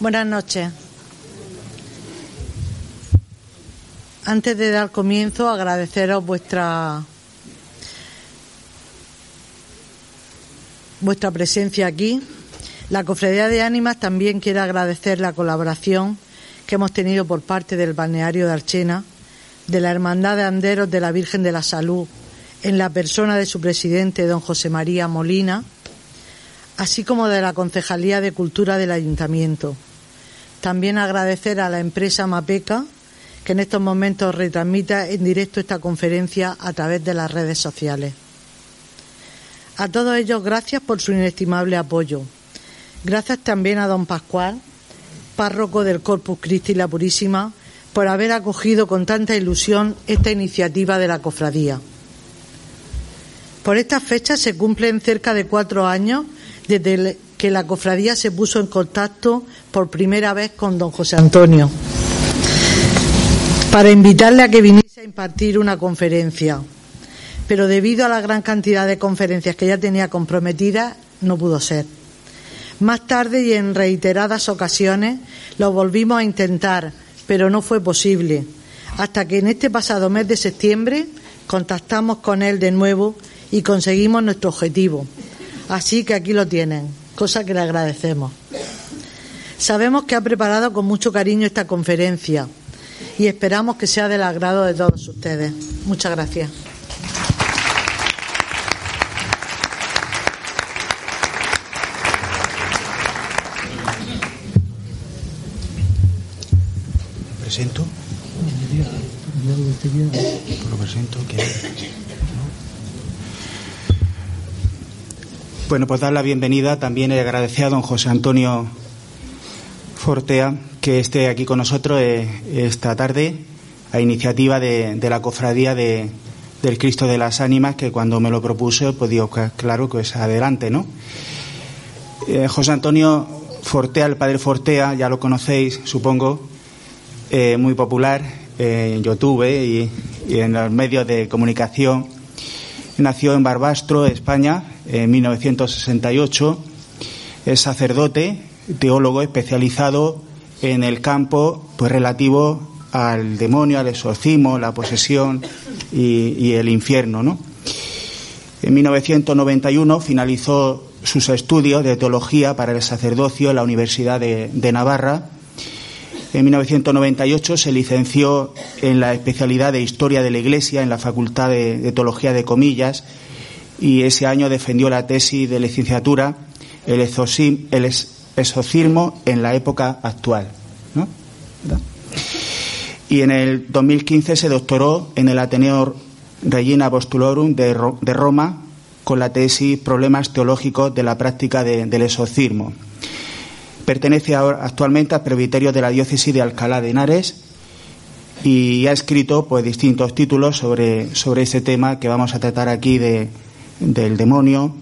Buenas noches. Antes de dar comienzo, agradeceros vuestra vuestra presencia aquí. La Cofradía de Ánimas también quiere agradecer la colaboración que hemos tenido por parte del balneario de Archena, de la Hermandad de Anderos de la Virgen de la Salud, en la persona de su presidente, don José María Molina, así como de la Concejalía de Cultura del Ayuntamiento. También agradecer a la empresa Mapeca, que en estos momentos retransmita en directo esta conferencia a través de las redes sociales. A todos ellos, gracias por su inestimable apoyo. Gracias también a don Pascual, párroco del Corpus Christi la Purísima, por haber acogido con tanta ilusión esta iniciativa de la cofradía. Por esta fecha se cumplen cerca de cuatro años desde que la cofradía se puso en contacto por primera vez con don José Antonio para invitarle a que viniese a impartir una conferencia pero debido a la gran cantidad de conferencias que ya tenía comprometidas, no pudo ser. Más tarde y en reiteradas ocasiones lo volvimos a intentar, pero no fue posible, hasta que en este pasado mes de septiembre contactamos con él de nuevo y conseguimos nuestro objetivo. Así que aquí lo tienen, cosa que le agradecemos. Sabemos que ha preparado con mucho cariño esta conferencia y esperamos que sea del agrado de todos ustedes. Muchas gracias. presento? Lo presento Bueno, pues dar la bienvenida también y agradecer a don José Antonio Fortea que esté aquí con nosotros eh, esta tarde a iniciativa de, la cofradía de, del Cristo de las Ánimas que cuando me lo propuse pues digo claro que es adelante, ¿no? Eh, José Antonio Fortea, el padre Fortea, ya lo conocéis, supongo, eh, muy popular en YouTube y, en los medios de comunicación. Nació en Barbastro, España, en 1968. Es sacerdote, teólogo especializado en el campo pues relativo al demonio, al exorcismo, la posesión y, el infierno. ¿no? En 1991 finalizó sus estudios de teología para el sacerdocio en la Universidad de Navarra en 1998 se licenció en la especialidad de Historia de la Iglesia en la Facultad de, Teología de Comillas y ese año defendió la tesis de licenciatura El, exorcismo en la época actual. Y en el 2015 se doctoró en el Ateneo Regina Apostulorum de, Roma con la tesis Problemas teológicos de la práctica del exorcismo. Pertenece actualmente al presbiterio de la diócesis de Alcalá de Henares y ha escrito pues distintos títulos sobre, sobre ese tema que vamos a tratar aquí de, del demonio,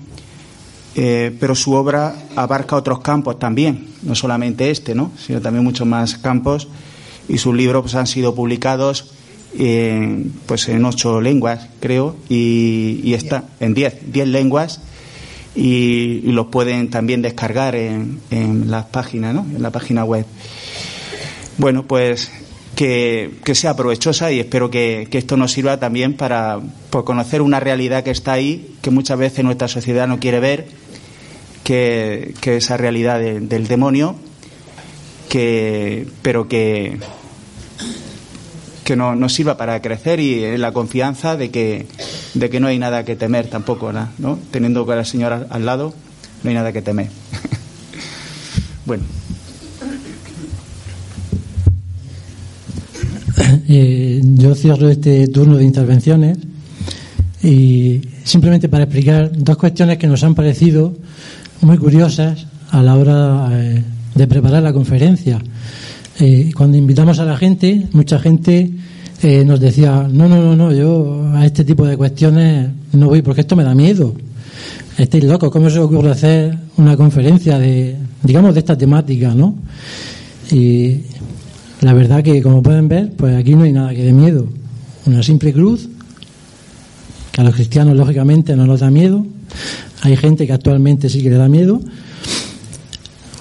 eh, pero su obra abarca otros campos también, no solamente este, ¿no? sino también muchos más campos y sus libros pues, han sido publicados en, pues en ocho lenguas, creo, y, y está en diez, diez lenguas y, los pueden también descargar en, en las páginas, ¿no? en la página web. Bueno, pues que, sea provechosa y espero que, esto nos sirva también para conocer una realidad que está ahí, que muchas veces nuestra sociedad no quiere ver, que, que esa realidad del demonio, que, pero que, que nos sirva para crecer y la confianza de que, de que no hay nada que temer tampoco, ¿no? Teniendo a la señora al lado, no hay nada que temer. bueno. Eh, yo cierro este turno de intervenciones y simplemente para explicar dos cuestiones que nos han parecido muy curiosas a la hora eh, de preparar la conferencia. Eh, cuando invitamos a la gente, mucha gente eh, nos decía, no, no, no, no, yo a este tipo de cuestiones no voy porque esto me da miedo. Estáis locos, ¿cómo se os ocurre hacer una conferencia de, digamos, de esta temática, no? Y la verdad que, como pueden ver, pues aquí no hay nada que de miedo. Una simple cruz, que a los cristianos, lógicamente, no nos da miedo. Hay gente que actualmente sí que le da miedo.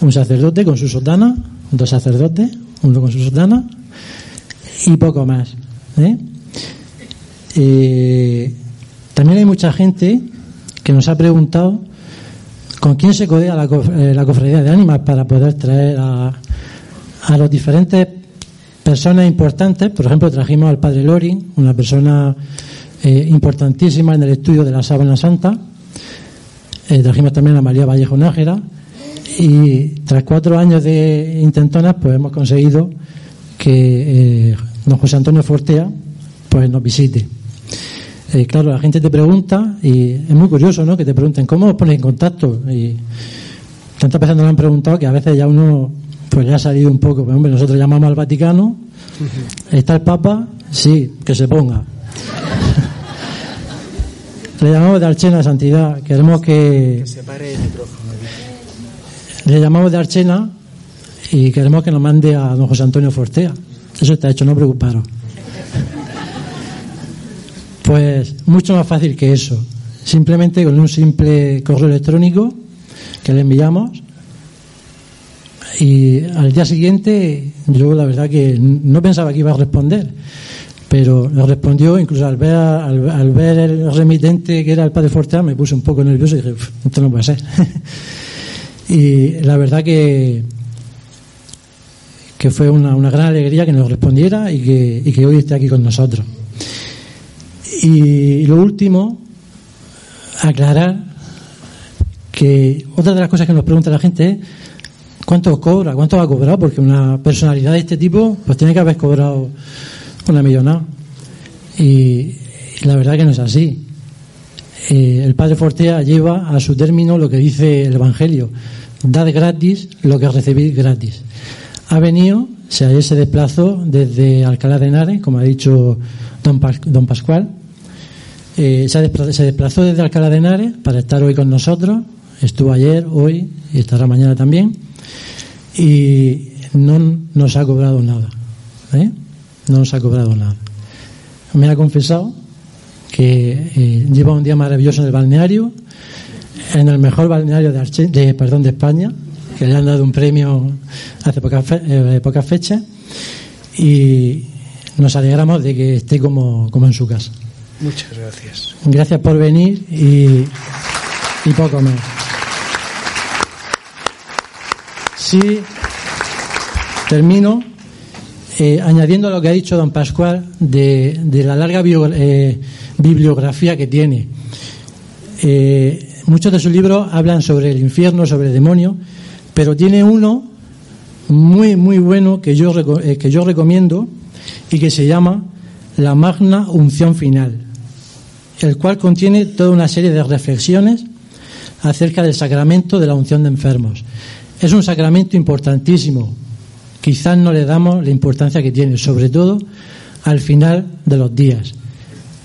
Un sacerdote con su sotana, dos sacerdotes, uno con su sotana y poco más. ¿eh? Eh, también hay mucha gente que nos ha preguntado con quién se codea la, la cofradía de ánimas para poder traer a, a los diferentes personas importantes. Por ejemplo, trajimos al padre Loring, una persona eh, importantísima en el estudio de la sábana santa. Eh, trajimos también a María Vallejo Nájera. Y tras cuatro años de intentonas, pues hemos conseguido que eh, don José Antonio Fortea pues nos visite. claro, la gente te pregunta, y es muy curioso, ¿no? Que te pregunten, ¿cómo os ponéis en contacto? Y tantas veces nos han preguntado que a veces ya uno pues ya ha salido un poco. Pues, hombre, nosotros llamamos al Vaticano. ¿Está el Papa? Sí, que se ponga. Le llamamos de Archena Santidad. Queremos que. que se pare el micrófono. Le llamamos de Archena y queremos que nos mande a don José Antonio Fortea. Eso está hecho, no preocuparos. Pues mucho más fácil que eso. Simplemente con un simple correo electrónico que le enviamos y al día siguiente, yo la verdad que no pensaba que iba a responder, pero respondió, incluso al ver, al, ver el remitente que era el padre Fortea, me puse un poco nervioso y dije, esto no puede ser. y la verdad que, que fue una, una, gran alegría que nos respondiera y que, y que hoy esté aquí con nosotros. Y lo último, aclarar que otra de las cosas que nos pregunta la gente es ¿Cuánto cobra? ¿Cuánto va a cobrar? Porque una personalidad de este tipo, pues tiene que haber cobrado una millonada. Y, la verdad que no es así. Eh, el padre Fortea lleva a su término lo que dice el Evangelio: dad gratis lo que recibís gratis. Ha venido, se, se desplazó desde Alcalá de Henares, como ha dicho don, don Pascual. Eh, se, desplazó, se desplazó desde Alcalá de Henares para estar hoy con nosotros. Estuvo ayer, hoy y estará mañana también y no nos ha cobrado nada. ¿eh? No nos ha cobrado nada. Me ha confesado que eh, lleva un día maravilloso en el balneario, en el mejor balneario de, de, perdón, de España, que le han dado un premio hace pocas eh, poca fechas, y nos alegramos de que esté como, como en su casa. Muchas gracias. Gracias por venir y, y poco más. Sí, termino eh, añadiendo lo que ha dicho don Pascual de, la larga eh, bibliografía que tiene. Eh, muchos de sus libros hablan sobre el infierno, sobre el demonio, pero tiene uno muy, muy bueno que yo, que yo recomiendo y que se llama La Magna Unción Final, el cual contiene toda una serie de reflexiones acerca del sacramento de la unción de enfermos. Es un sacramento importantísimo. Quizás no le damos la importancia que tiene, sobre todo al final de los días.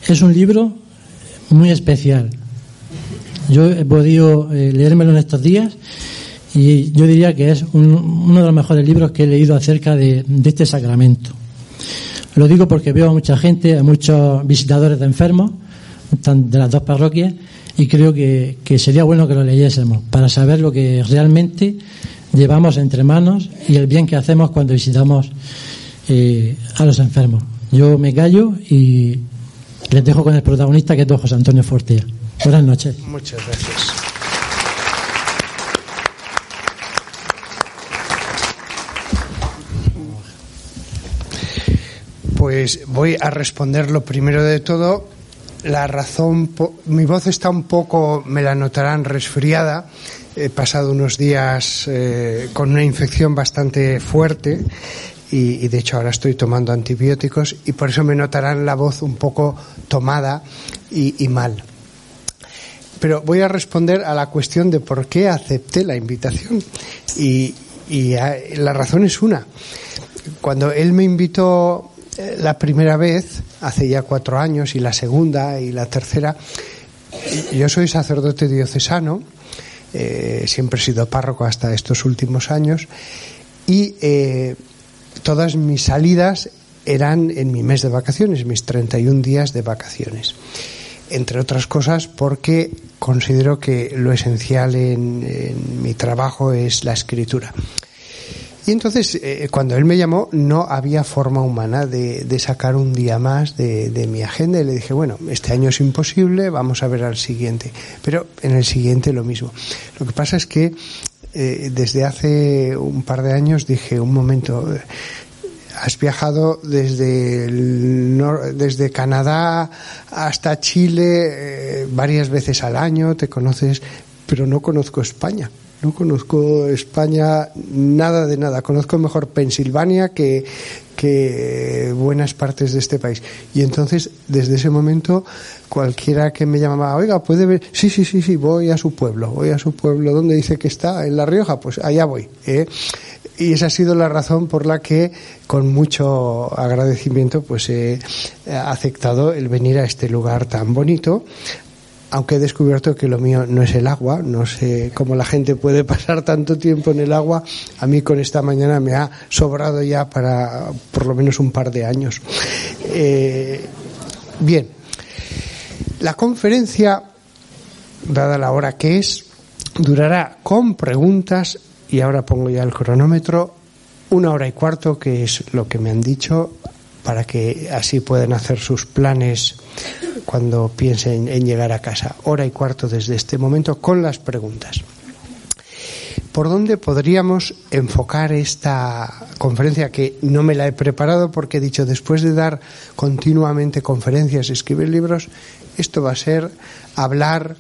Es un libro muy especial. Yo he podido eh, leérmelo en estos días y yo diría que es uno de los mejores libros que he leído acerca de, este sacramento. Lo digo porque veo a mucha gente, a muchos visitadores de enfermos de las dos parroquias y creo que, sería bueno que lo leyésemos para saber lo que realmente llevamos entre manos y el bien que hacemos cuando visitamos eh, a los enfermos. Yo me callo y les dejo con el protagonista que es don José Antonio Fortea. Buenas noches. Muchas gracias. Pues voy a responder lo primero de todo la razón, mi voz está un poco, me la notarán, resfriada. He pasado unos días eh, con una infección bastante fuerte y, de hecho ahora estoy tomando antibióticos y por eso me notarán la voz un poco tomada y, mal. Pero voy a responder a la cuestión de por qué acepté la invitación y, y la razón es una. Cuando él me invitó la primera vez, hace ya cuatro años, y la segunda y la tercera, yo soy sacerdote diocesano, eh, siempre he sido párroco hasta estos últimos años, y eh, todas mis salidas eran en mi mes de vacaciones, mis 31 días de vacaciones. Entre otras cosas porque considero que lo esencial en mi trabajo es la escritura. Y entonces, eh, cuando él me llamó, no había forma humana de, sacar un día más de, mi agenda y le dije, bueno, este año es imposible, vamos a ver al siguiente. Pero en el siguiente lo mismo. Lo que pasa es que eh, desde hace un par de años dije, un momento, eh, has viajado desde, desde Canadá hasta Chile eh, varias veces al año, te conoces, pero no conozco España. No conozco España nada de nada. Conozco mejor Pensilvania que, que buenas partes de este país. Y entonces, desde ese momento, cualquiera que me llamaba, oiga, puede ver, sí, sí, sí, sí, voy a su pueblo, voy a su pueblo. ¿Dónde dice que está? En La Rioja, pues allá voy. ¿eh? Y esa ha sido la razón por la que, con mucho agradecimiento, pues he aceptado el venir a este lugar tan bonito, aunque he descubierto que lo mío no es el agua, no sé cómo la gente puede pasar tanto tiempo en el agua, a mí con esta mañana me ha sobrado ya para por lo menos un par de años. Eh, bien, la conferencia, dada la hora que es, durará con preguntas, y ahora pongo ya el cronómetro, una hora y cuarto, que es lo que me han dicho, para que así puedan hacer sus planes cuando piensen en llegar a casa. Hora y cuarto desde este momento con las preguntas. ¿Por dónde podríamos enfocar esta conferencia que no me la he preparado porque he dicho después de dar continuamente conferencias y escribir libros, esto va a ser hablar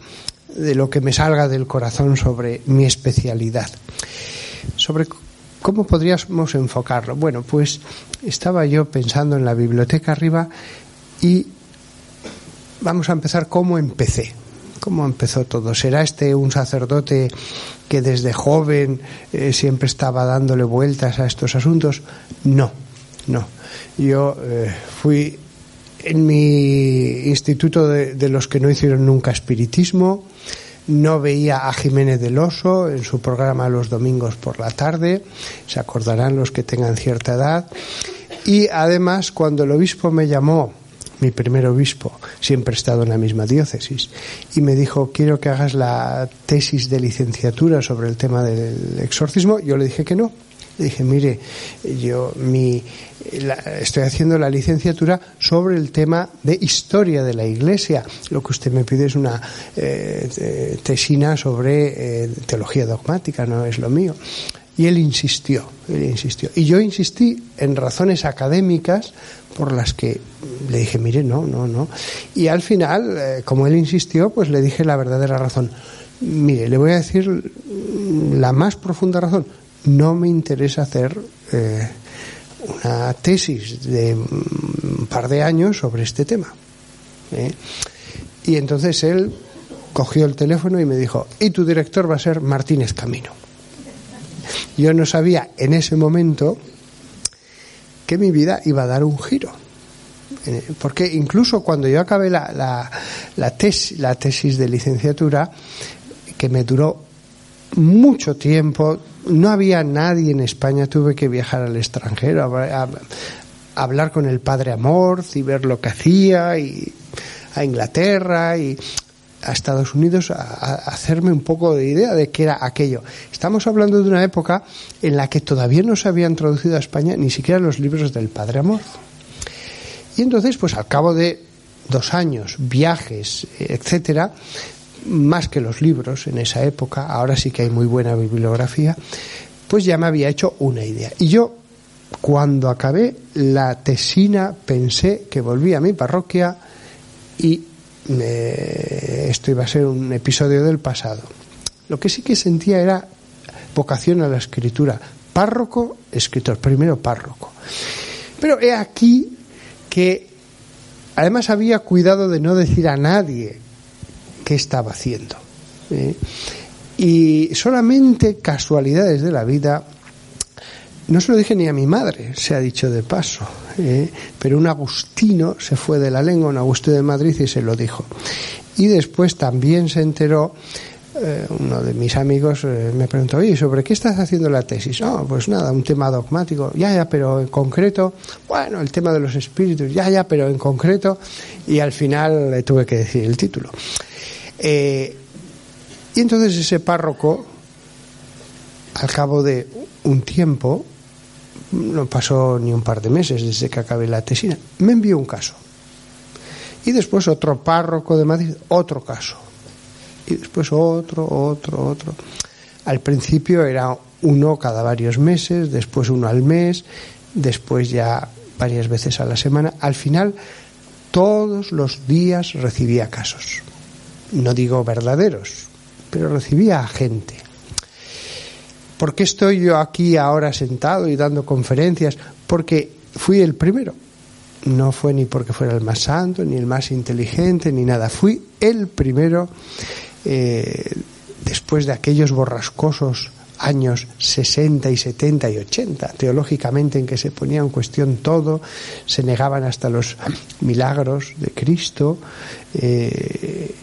de lo que me salga del corazón sobre mi especialidad. Sobre cómo podríamos enfocarlo. Bueno, pues estaba yo pensando en la biblioteca arriba y vamos a empezar cómo empecé. ¿Cómo empezó todo? ¿Será este un sacerdote que desde joven eh, siempre estaba dándole vueltas a estos asuntos? No, no. Yo eh, fui en mi instituto de, de, los que no hicieron nunca espiritismo, no veía a Jiménez del Oso en su programa los domingos por la tarde, se acordarán los que tengan cierta edad, y además cuando el obispo me llamó mi primer obispo, siempre he estado en la misma diócesis, y me dijo, quiero que hagas la tesis de licenciatura sobre el tema del exorcismo, yo le dije que no. Le dije, mire, yo mi, la, estoy haciendo la licenciatura sobre el tema de historia de la Iglesia. Lo que usted me pide es una eh, tesina sobre eh, teología dogmática, no es lo mío. Y él insistió, él insistió. Y yo insistí en razones académicas por las que le dije, mire, no, no, no. Y al final, eh, como él insistió, pues le dije la verdadera razón. Mire, le voy a decir la más profunda razón. No me interesa hacer eh, una tesis de un par de años sobre este tema. ¿eh? Y entonces él cogió el teléfono y me dijo, y tu director va a ser Martínez Camino. Yo no sabía en ese momento que mi vida iba a dar un giro. Porque incluso cuando yo acabé la, la, la, la tesis de licenciatura, que me duró mucho tiempo, no había nadie en España, tuve que viajar al extranjero a, hablar con el padre Amor y ver lo que hacía, y a Inglaterra, y a Estados Unidos a, a, hacerme un poco de idea de qué era aquello. Estamos hablando de una época en la que todavía no se habían traducido a España ni siquiera los libros del Padre Amor. Y entonces, pues al cabo de dos años, viajes, etcétera, más que los libros en esa época, ahora sí que hay muy buena bibliografía, pues ya me había hecho una idea. Y yo, cuando acabé la tesina, pensé que volví a mi parroquia y esto iba a ser un episodio del pasado. Lo que sí que sentía era vocación a la escritura. Párroco, escritor, primero párroco. Pero he aquí que además había cuidado de no decir a nadie qué estaba haciendo. ¿eh? Y solamente casualidades de la vida no se lo dije ni a mi madre, se ha dicho de paso, ¿eh? pero un agustino se fue de la lengua, un Agustino de Madrid, y se lo dijo. Y después también se enteró, eh, uno de mis amigos me preguntó, oye, ¿sobre qué estás haciendo la tesis? No, pues nada, un tema dogmático, ya, ya, pero en concreto, bueno, el tema de los espíritus, ya, ya, pero en concreto, y al final le tuve que decir el título. Y entonces ese párroco, al cabo de un tiempo, no pasó ni un par de meses desde que acabé la tesina, me envió un caso. Y después otro párroco de Madrid, otro caso. Y después otro, otro, otro. Al principio era uno cada varios meses, después uno al mes, después ya varias veces a la semana. Al final, todos los días recibía casos. No digo verdaderos, pero recibía a gente. ¿Por qué estoy yo aquí ahora sentado y dando conferencias? Porque fui el primero. No fue ni porque fuera el más santo, ni el más inteligente, ni nada. Fui el primero eh, después de aquellos borrascosos años 60 y 70 y 80, teológicamente en que se ponía en cuestión todo, se negaban hasta los milagros de Cristo, eh,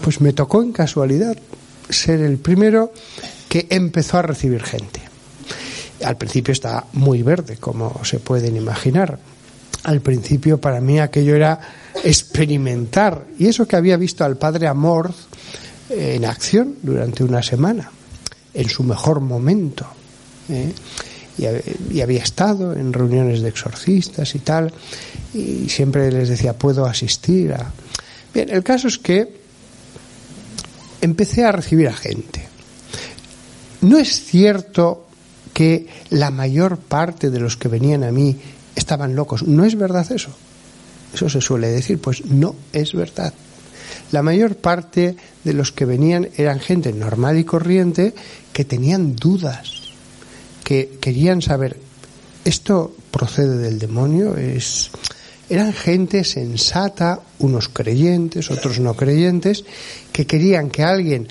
pues me tocó en casualidad ser el primero que empezó a recibir gente. Al principio está muy verde, como se pueden imaginar. Al principio para mí aquello era experimentar. Y eso que había visto al padre Amor en acción durante una semana, en su mejor momento. ¿eh? Y, había estado en reuniones de exorcistas y tal, y siempre les decía, puedo asistir a... Bien, el caso es que empecé a recibir a gente. No es cierto que la mayor parte de los que venían a mí estaban locos. No es verdad eso. Eso se suele decir. Pues no es verdad. La mayor parte de los que venían eran gente normal y corriente que tenían dudas, que querían saber, ¿esto procede del demonio? Es... Eran gente sensata, unos creyentes, otros no creyentes, que querían que alguien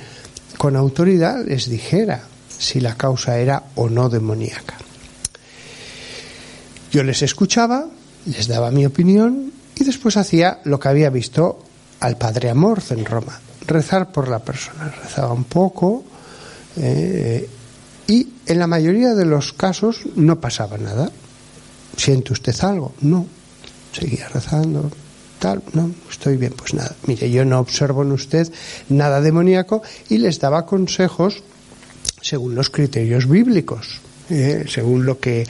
con autoridad les dijera si la causa era o no demoníaca. Yo les escuchaba, les daba mi opinión y después hacía lo que había visto al padre Amorz en Roma, rezar por la persona. Rezaba un poco eh, y en la mayoría de los casos no pasaba nada. ¿Siente usted algo? No. Seguía rezando, no, estoy bien, pues nada. Mire, yo no observo en usted nada demoníaco y les daba consejos según los criterios bíblicos, eh, según lo que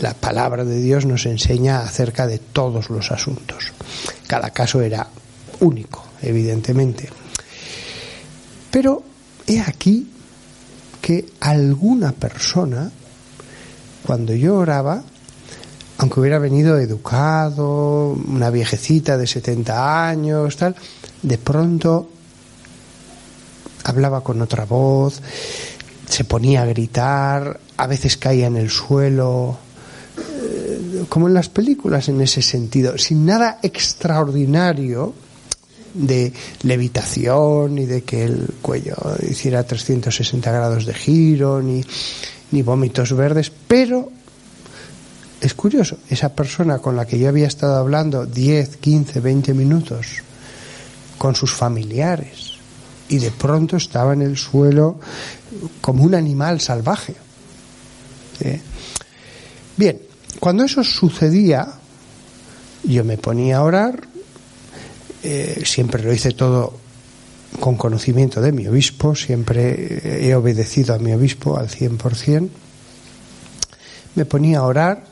la palabra de Dios nos enseña acerca de todos los asuntos. Cada caso era único, evidentemente. Pero he aquí que alguna persona, cuando yo oraba, aunque hubiera venido educado, una viejecita de 70 años, tal, de pronto hablaba con otra voz, se ponía a gritar, a veces caía en el suelo, eh, como en las películas en ese sentido, sin nada extraordinario de levitación, ni de que el cuello hiciera 360 grados de giro, ni, ni vómitos verdes, pero es curioso, esa persona con la que yo había estado hablando 10, 15, 20 minutos, con sus familiares, y de pronto estaba en el suelo como un animal salvaje. Bien, cuando eso sucedía, yo me ponía a orar, eh, siempre lo hice todo con conocimiento de mi obispo, siempre he obedecido a mi obispo al 100%, me ponía a orar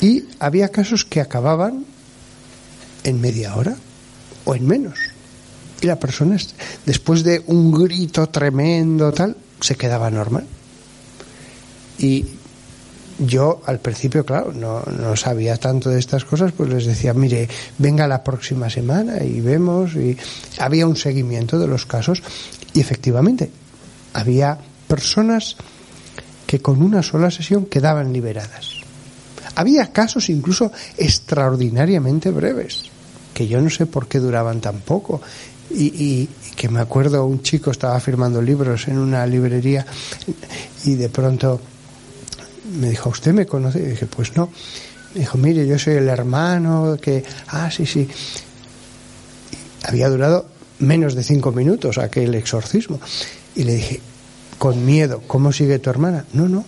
y había casos que acababan en media hora o en menos. Y la persona, después de un grito tremendo, tal, se quedaba normal. Y yo al principio, claro, no, no, sabía tanto de estas cosas, pues les decía, mire, venga la próxima semana y vemos. Y había un seguimiento de los casos y efectivamente había personas que con una sola sesión quedaban liberadas. Había casos incluso extraordinariamente breves, que yo no sé por qué duraban tan poco. Y, que me acuerdo un chico estaba firmando libros en una librería y de pronto me dijo, ¿usted me conoce? Y dije, pues no. Me dijo, mire, yo soy el hermano que... Ah, sí, sí. había durado menos de cinco minutos aquel exorcismo. Y le dije, con miedo, ¿cómo sigue tu hermana? No, no.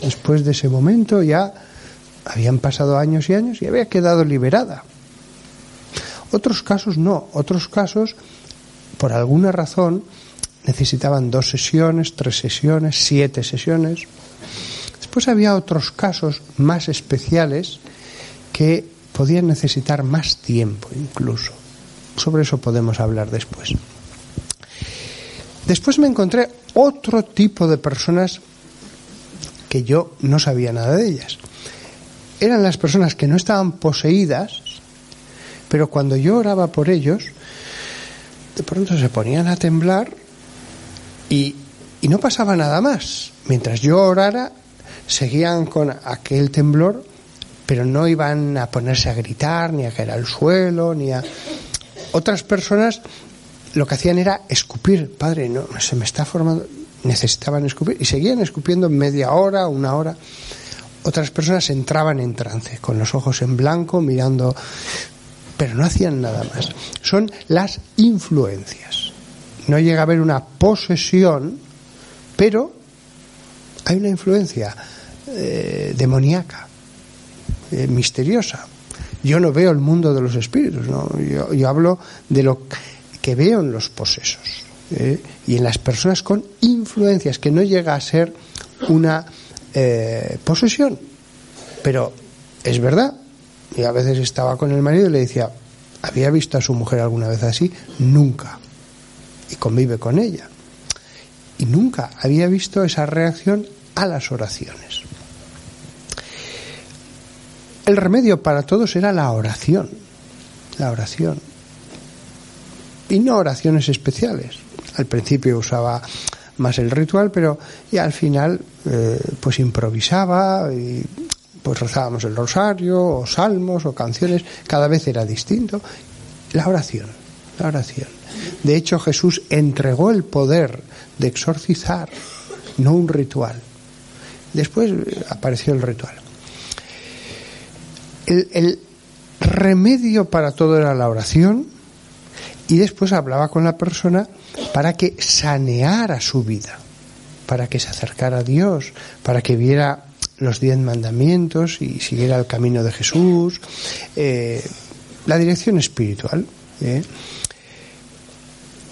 Después de ese momento ya habían pasado años y años y había quedado liberada. Otros casos no, otros casos, por alguna razón, necesitaban dos sesiones, tres sesiones, siete sesiones. Después había otros casos más especiales que podían necesitar más tiempo incluso. Sobre eso podemos hablar después. Después me encontré otro tipo de personas que yo no sabía nada de ellas. Eran las personas que no estaban poseídas, pero cuando yo oraba por ellos, de pronto se ponían a temblar y, y no pasaba nada más. Mientras yo orara, seguían con aquel temblor, pero no iban a ponerse a gritar, ni a caer al suelo, ni a... Otras personas lo que hacían era escupir, padre, no, se me está formando, necesitaban escupir y seguían escupiendo media hora, una hora. Otras personas entraban en trance, con los ojos en blanco, mirando, pero no hacían nada más. Son las influencias. No llega a haber una posesión, pero hay una influencia eh, demoníaca, eh, misteriosa. Yo no veo el mundo de los espíritus, yo hablo de lo que veo en los posesos ¿eh? y en las personas con influencias, que no llega a ser una eh, posesión. Pero es verdad, y a veces estaba con el marido y le decía, ¿había visto a su mujer alguna vez así? Nunca. Y convive con ella. Y nunca había visto esa reacción a las oraciones. El remedio para todos era la oración. La oración y no oraciones especiales. Al principio usaba más el ritual, pero y al final eh, pues improvisaba y pues rezábamos el rosario o salmos o canciones, cada vez era distinto. La oración, la oración. De hecho Jesús entregó el poder de exorcizar, no un ritual. Después apareció el ritual. El, el remedio para todo era la oración, y después hablaba con la persona para que saneara su vida, para que se acercara a Dios, para que viera los diez mandamientos y siguiera el camino de Jesús, eh, la dirección espiritual. ¿eh?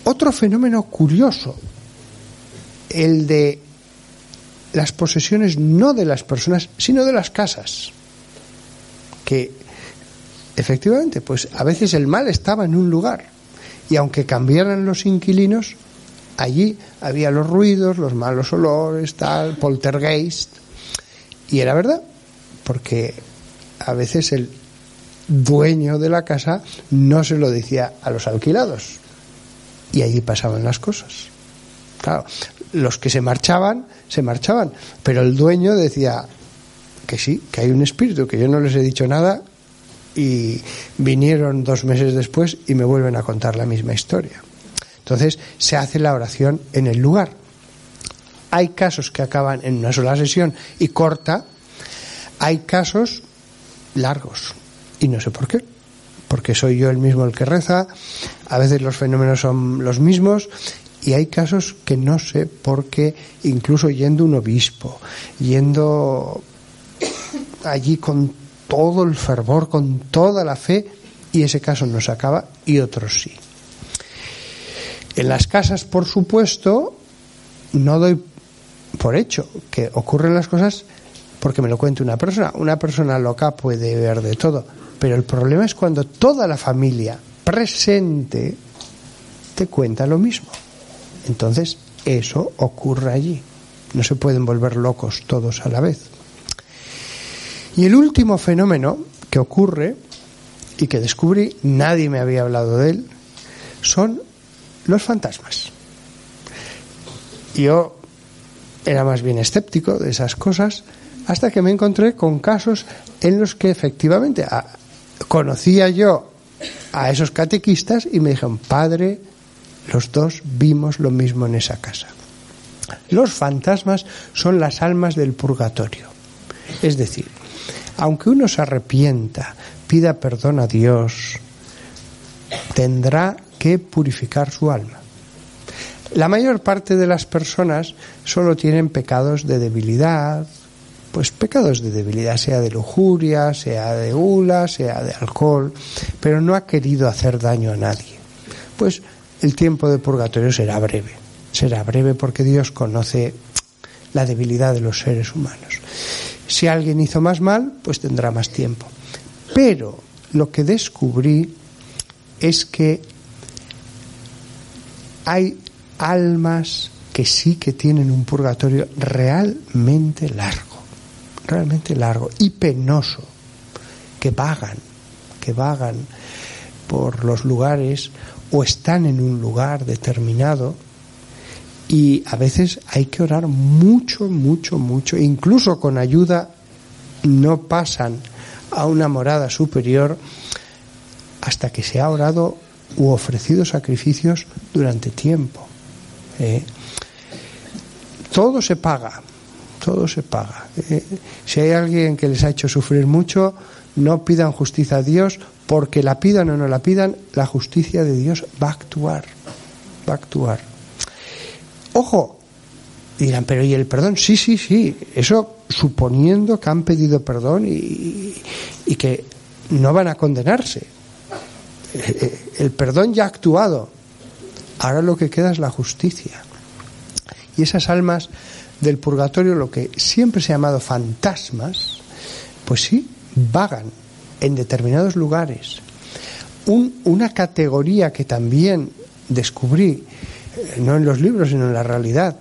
Otro fenómeno curioso, el de las posesiones no de las personas, sino de las casas, que efectivamente, pues a veces el mal estaba en un lugar, y aunque cambiaran los inquilinos, allí había los ruidos, los malos olores, tal, poltergeist. Y era verdad, porque a veces el dueño de la casa no se lo decía a los alquilados. Y allí pasaban las cosas. Claro, los que se marchaban, se marchaban, pero el dueño decía que sí, que hay un espíritu, que yo no les he dicho nada, y vinieron dos meses después y me vuelven a contar la misma historia. Entonces se hace la oración en el lugar. Hay casos que acaban en una sola sesión y corta, hay casos largos y no sé por qué. Porque soy yo el mismo el que reza, a veces los fenómenos son los mismos y hay casos que no sé por qué, incluso yendo un obispo, yendo allí con todo el fervor, con toda la fe, y ese caso no se acaba y otros sí. En las casas, por supuesto, no doy por hecho que ocurren las cosas porque me lo cuente una persona. Una persona loca puede ver de todo, pero el problema es cuando toda la familia presente te cuenta lo mismo. Entonces, eso ocurre allí. No se pueden volver locos todos a la vez. Y el último fenómeno que ocurre y que descubrí, nadie me había hablado de él, son los fantasmas. Yo era más bien escéptico de esas cosas hasta que me encontré con casos en los que efectivamente ah, conocía yo a esos catequistas y me dijeron, padre, los dos vimos lo mismo en esa casa. Los fantasmas son las almas del purgatorio. Es decir, aunque uno se arrepienta, pida perdón a Dios, tendrá que purificar su alma. La mayor parte de las personas solo tienen pecados de debilidad, pues pecados de debilidad, sea de lujuria, sea de gula, sea de alcohol, pero no ha querido hacer daño a nadie. Pues el tiempo de purgatorio será breve. será breve porque Dios conoce la debilidad de los seres humanos. Si alguien hizo más mal, pues tendrá más tiempo. Pero lo que descubrí es que hay almas que sí que tienen un purgatorio realmente largo, realmente largo y penoso, que vagan, que vagan por los lugares o están en un lugar determinado y a veces hay que orar mucho, mucho, mucho, incluso con ayuda no pasan a una morada superior hasta que se ha orado u ofrecido sacrificios durante tiempo. ¿eh? Todo se paga, todo se paga. ¿eh? Si hay alguien que les ha hecho sufrir mucho, no pidan justicia a Dios, porque la pidan o no la pidan, la justicia de Dios va a actuar, va a actuar. Ojo, dirán, pero ¿y el perdón? Sí, sí, sí, eso suponiendo que han pedido perdón y, y que no van a condenarse. El perdón ya ha actuado, ahora lo que queda es la justicia. Y esas almas del purgatorio, lo que siempre se ha llamado fantasmas, pues sí, vagan en determinados lugares. una categoría que también descubrí, eh, no en los libros, sino en la realidad,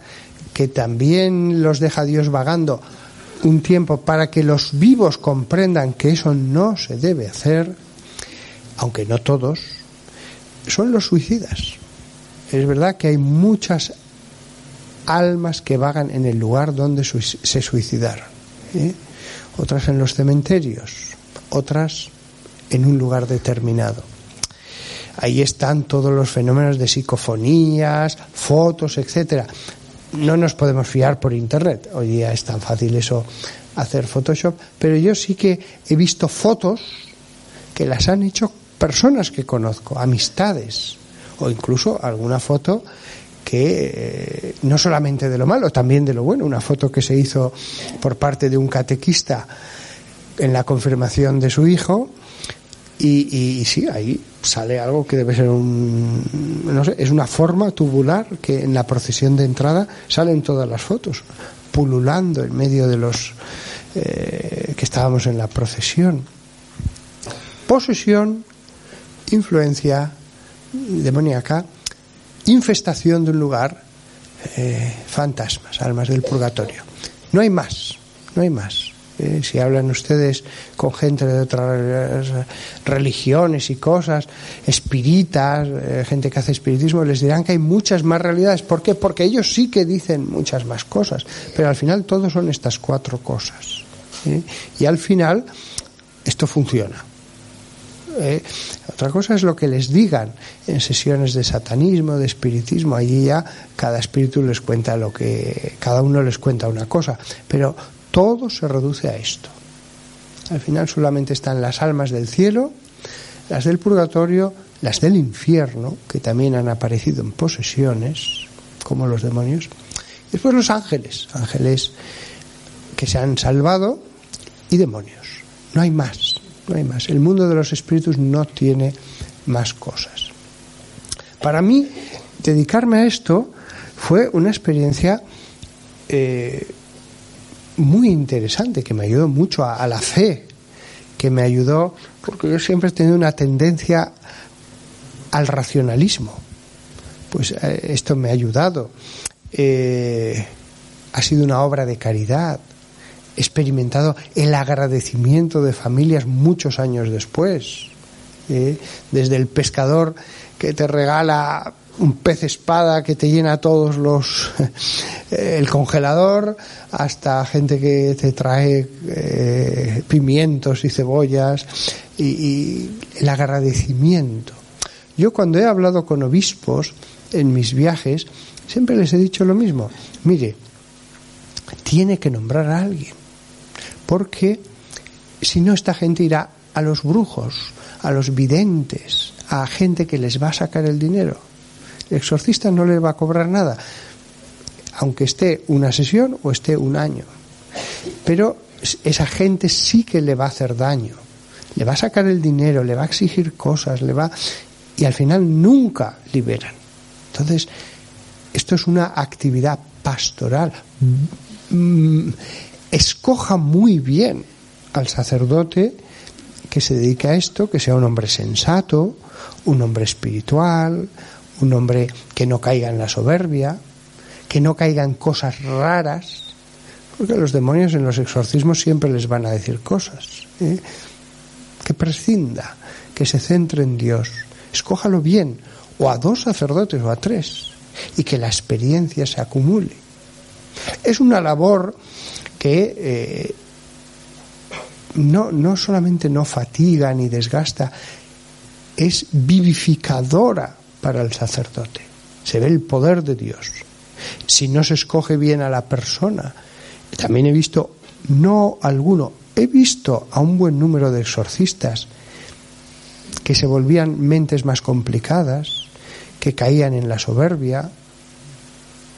que también los deja Dios vagando un tiempo para que los vivos comprendan que eso no se debe hacer, aunque no todos, son los suicidas. Es verdad que hay muchas almas que vagan en el lugar donde se suicidaron. ¿eh? Otras en los cementerios, otras en un lugar determinado. Ahí están todos los fenómenos de psicofonías, fotos, etcétera. No nos podemos fiar por internet. Hoy día es tan fácil eso hacer Photoshop, pero yo sí que he visto fotos que las han hecho personas que conozco, amistades, o incluso alguna foto que eh, no solamente de lo malo, también de lo bueno. Una foto que se hizo por parte de un catequista en la confirmación de su hijo. Y, y, sí, ahí sale algo que debe ser un. No sé, es una forma tubular que en la procesión de entrada salen todas las fotos, pululando en medio de los eh, que estábamos en la procesión. Posesión, influencia demoníaca infestación de un lugar, eh, fantasmas, almas del purgatorio. No hay más, no hay más. Eh, si hablan ustedes con gente de otras religiones y cosas, espiritas, eh, gente que hace espiritismo, les dirán que hay muchas más realidades. ¿Por qué? Porque ellos sí que dicen muchas más cosas, pero al final todo son estas cuatro cosas. Y al final esto funciona. ¿eh? Otra cosa es lo que les digan en sesiones de satanismo, de espiritismo. Allí ya cada espíritu les cuenta lo que. Cada uno les cuenta una cosa. Pero todo se reduce a esto. Al final solamente están las almas del cielo, las del purgatorio, las del infierno, que también han aparecido en posesiones, como los demonios. Después los ángeles, ángeles que se han salvado y demonios. No hay más no hay más. El mundo de los espíritus no tiene más cosas. Para mí, dedicarme a esto fue una experiencia eh, muy interesante, que me ayudó mucho a, la fe, que me ayudó, porque yo siempre he tenido una tendencia al racionalismo. Pues eh, esto me ha ayudado. Eh, ha sido una obra de caridad, experimentado el agradecimiento de familias muchos años después. ¿eh? Desde el pescador que te regala un pez espada que te llena todos los el congelador hasta gente que te trae eh, pimientos y cebollas y, y, el agradecimiento yo cuando he hablado con obispos en mis viajes siempre les he dicho lo mismo mire tiene que nombrar a alguien porque si no esta gente irá a los brujos, a los videntes, a gente que les va a sacar el dinero. Exorcista no le va a cobrar nada, aunque esté una sesión o esté un año. Pero esa gente sí que le va a hacer daño. Le va a sacar el dinero, le va a exigir cosas, le va y al final nunca liberan. Entonces, esto Esto es una actividad pastoral. Mm, escoja muy bien al sacerdote que se dedica a esto, que sea un hombre sensato, un hombre espiritual, un hombre que no caiga en la soberbia, que no caiga en cosas raras, porque los demonios en los exorcismos siempre les van a decir cosas. ¿eh? Que prescinda, que se centre en Dios. Escójalo bien, o a dos sacerdotes o a tres, y que la experiencia se acumule. Es una labor que eh, no, no solamente no fatiga ni desgasta, es vivificadora para el sacerdote. Se ve el poder de Dios si no se escoge bien a la persona. También he visto, no alguno, he visto a un buen número de exorcistas que se volvían mentes más complicadas, que caían en la soberbia,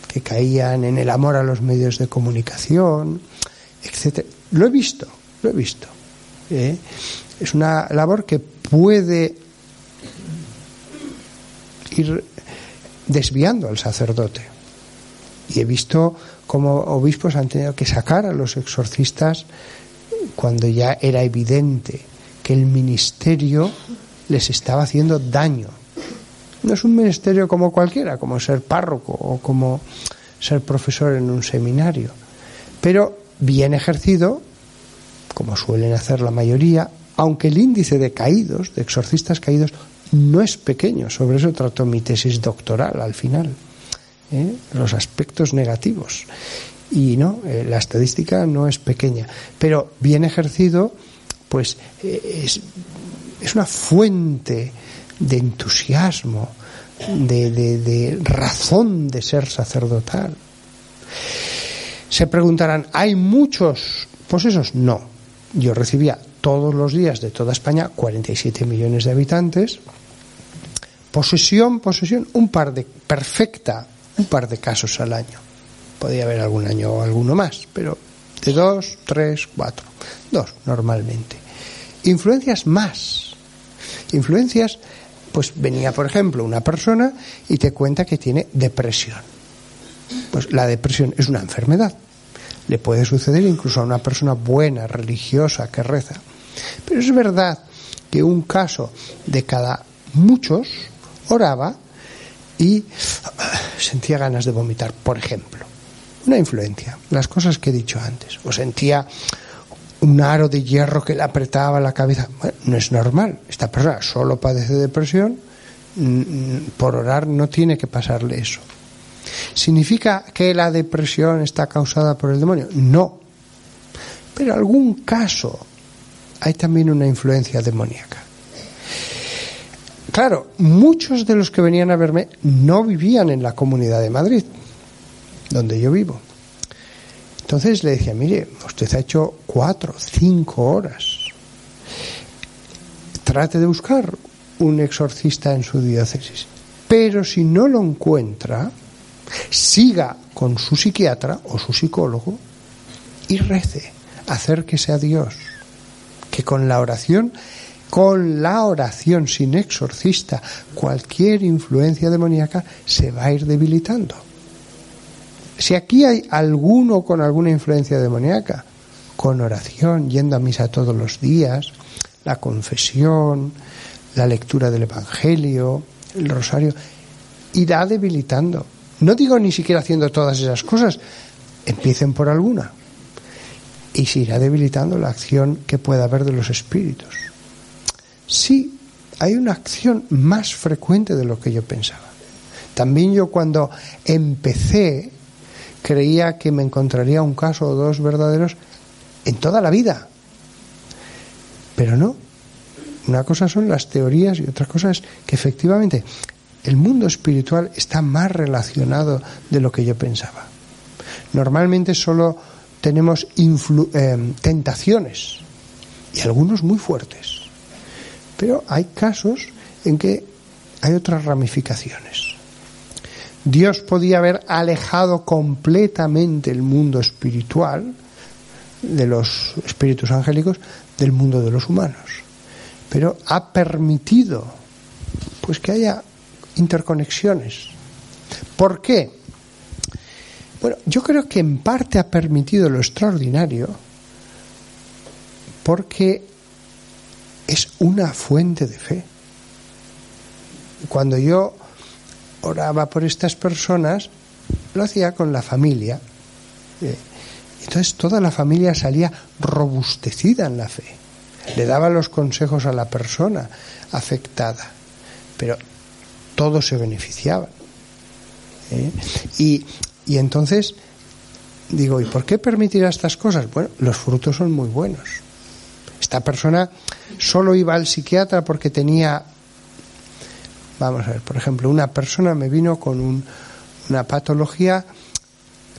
que caían en el amor a los medios de comunicación, etc. Lo he visto, lo he visto. ¿eh? Es una labor que puede ir desviando al sacerdote. Y he visto cómo obispos han tenido que sacar a los exorcistas cuando ya era evidente que el ministerio les estaba haciendo daño. No es un ministerio como cualquiera, como ser párroco o como ser profesor en un seminario, pero bien ejercido, como suelen hacer la mayoría, aunque el índice de caídos, de exorcistas caídos, no es pequeño. Sobre eso trató mi tesis doctoral al final. ¿eh? los aspectos negativos. Y no, eh, la estadística no es pequeña, pero bien ejercido, pues eh, es, es, una fuente de entusiasmo, de, de razón de ser sacerdotal. Se preguntarán, ¿hay muchos pues esos? No. Yo recibía todos los días de toda España, 47 millones de habitantes, posesión, posesión, un par de perfecta un par de casos al año. Podría haber algún año alguno más, pero de dos, tres, cuatro. Dos, normalmente. Influencias más. Influencias, pues venía, por ejemplo, una persona y te cuenta que tiene depresión. Pues la depresión es una enfermedad. Le puede suceder incluso a una persona buena, religiosa, que reza. Pero es verdad que un caso de cada muchos oraba y sentía ganas de vomitar, por ejemplo. Una influencia, las cosas que he dicho antes. O sentía un aro de hierro que le apretaba la cabeza. Bueno, no es normal. Esta persona solo padece depresión. Mm, mm, por orar no tiene que pasarle eso. ¿Significa que la depresión está causada por el demonio? No. Pero en algún caso hay también una influencia demoníaca. Claro, muchos de los que venían a verme no vivían en la comunidad de Madrid, donde yo vivo. Entonces le decía, mire, usted ha hecho cuatro, cinco horas. Trate de buscar un exorcista en su diócesis. Pero si no lo encuentra, siga con su psiquiatra o su psicólogo y rece, acérquese a Dios, que con la oración con la oración sin exorcista, cualquier influencia demoníaca se va a ir debilitando. Si aquí hay alguno con alguna influencia demoníaca, con oración, yendo a misa todos los días, la confesión, la lectura del Evangelio, el rosario, irá debilitando. No digo ni siquiera haciendo todas esas cosas, empiecen por alguna. Y se irá debilitando la acción que pueda haber de los espíritus sí hay una acción más frecuente de lo que yo pensaba. También yo cuando empecé creía que me encontraría un caso o dos verdaderos en toda la vida. Pero no. Una cosa son las teorías y otra cosa es que efectivamente el mundo espiritual está más relacionado de lo que yo pensaba. Normalmente solo tenemos eh, tentaciones y algunos muy fuertes pero hay casos en que hay otras ramificaciones. Dios podía haber alejado completamente el mundo espiritual de los espíritus angélicos del mundo de los humanos, pero ha permitido pues que haya interconexiones. ¿Por qué? Bueno, yo creo que en parte ha permitido lo extraordinario porque es una fuente de fe. Cuando yo oraba por estas personas, lo hacía con la familia. Eh, entonces toda la familia salía robustecida en la fe. Le daba los consejos a la persona afectada, pero todos se beneficiaban. ¿eh? Y, y entonces digo, ¿y por qué permitir estas cosas? Bueno, los frutos son muy buenos. Esta persona solo iba al psiquiatra porque tenía, vamos a ver, por ejemplo, una persona me vino con una patología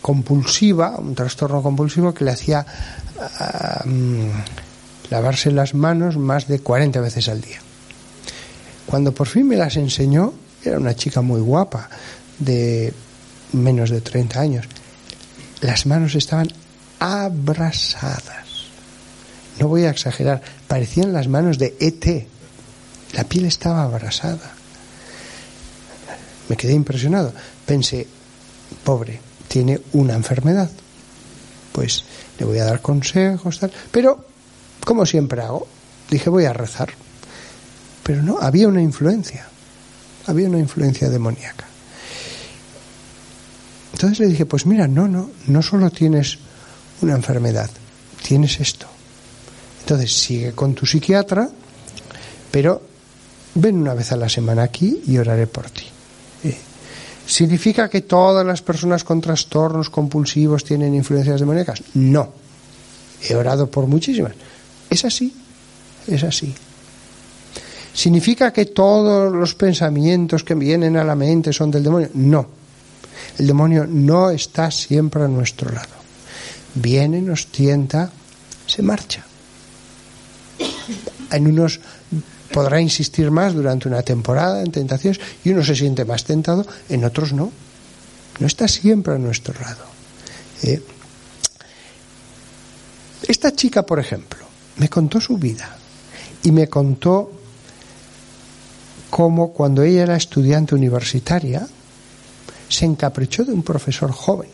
compulsiva, un trastorno compulsivo que le hacía ah, mm, lavarse las manos más de 40 veces al día. Cuando por fin me las enseñó, era una chica muy guapa, de menos de 30 años, las manos estaban abrasadas no voy a exagerar, parecían las manos de ET. La piel estaba abrasada. Me quedé impresionado. Pensé, pobre, tiene una enfermedad. Pues le voy a dar consejos, tal. Pero, como siempre hago, dije, voy a rezar. Pero no, había una influencia. Había una influencia demoníaca. Entonces le dije, pues mira, no, no, no solo tienes una enfermedad, tienes esto. Entonces sigue con tu psiquiatra, pero ven una vez a la semana aquí y oraré por ti. Eh, ¿Significa que todas las personas con trastornos compulsivos tienen influencias demoníacas? No. He orado por muchísimas. Es así, es así. ¿Significa que todos los pensamientos que vienen a la mente son del demonio? No. El demonio no está siempre a nuestro lado. Viene, nos tienta, se marcha en unos podrá insistir más durante una temporada en tentaciones y uno se siente más tentado, en otros no. No está siempre a nuestro lado. ¿eh? Esta chica, por ejemplo, me contó su vida y me contó cómo cuando ella era estudiante universitaria se encaprichó de un profesor joven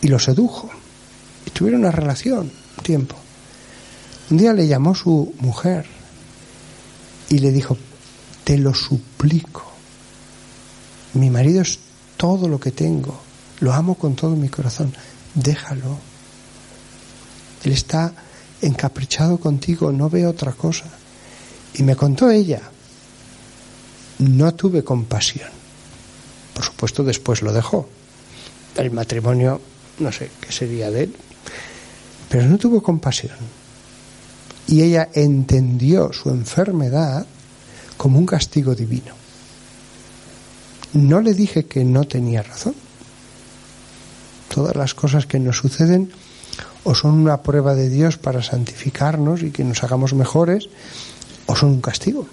y lo sedujo y tuvieron una relación un tiempo. Un día le llamó su mujer y le dijo, te lo suplico, mi marido es todo lo que tengo, lo amo con todo mi corazón, déjalo. Él está encaprichado contigo, no ve otra cosa. Y me contó ella, no tuve compasión. Por supuesto, después lo dejó. El matrimonio, no sé qué sería de él, pero no tuvo compasión y ella entendió su enfermedad como un castigo divino. No le dije que no tenía razón. Todas las cosas que nos suceden o son una prueba de Dios para santificarnos y que nos hagamos mejores, o son un castigo,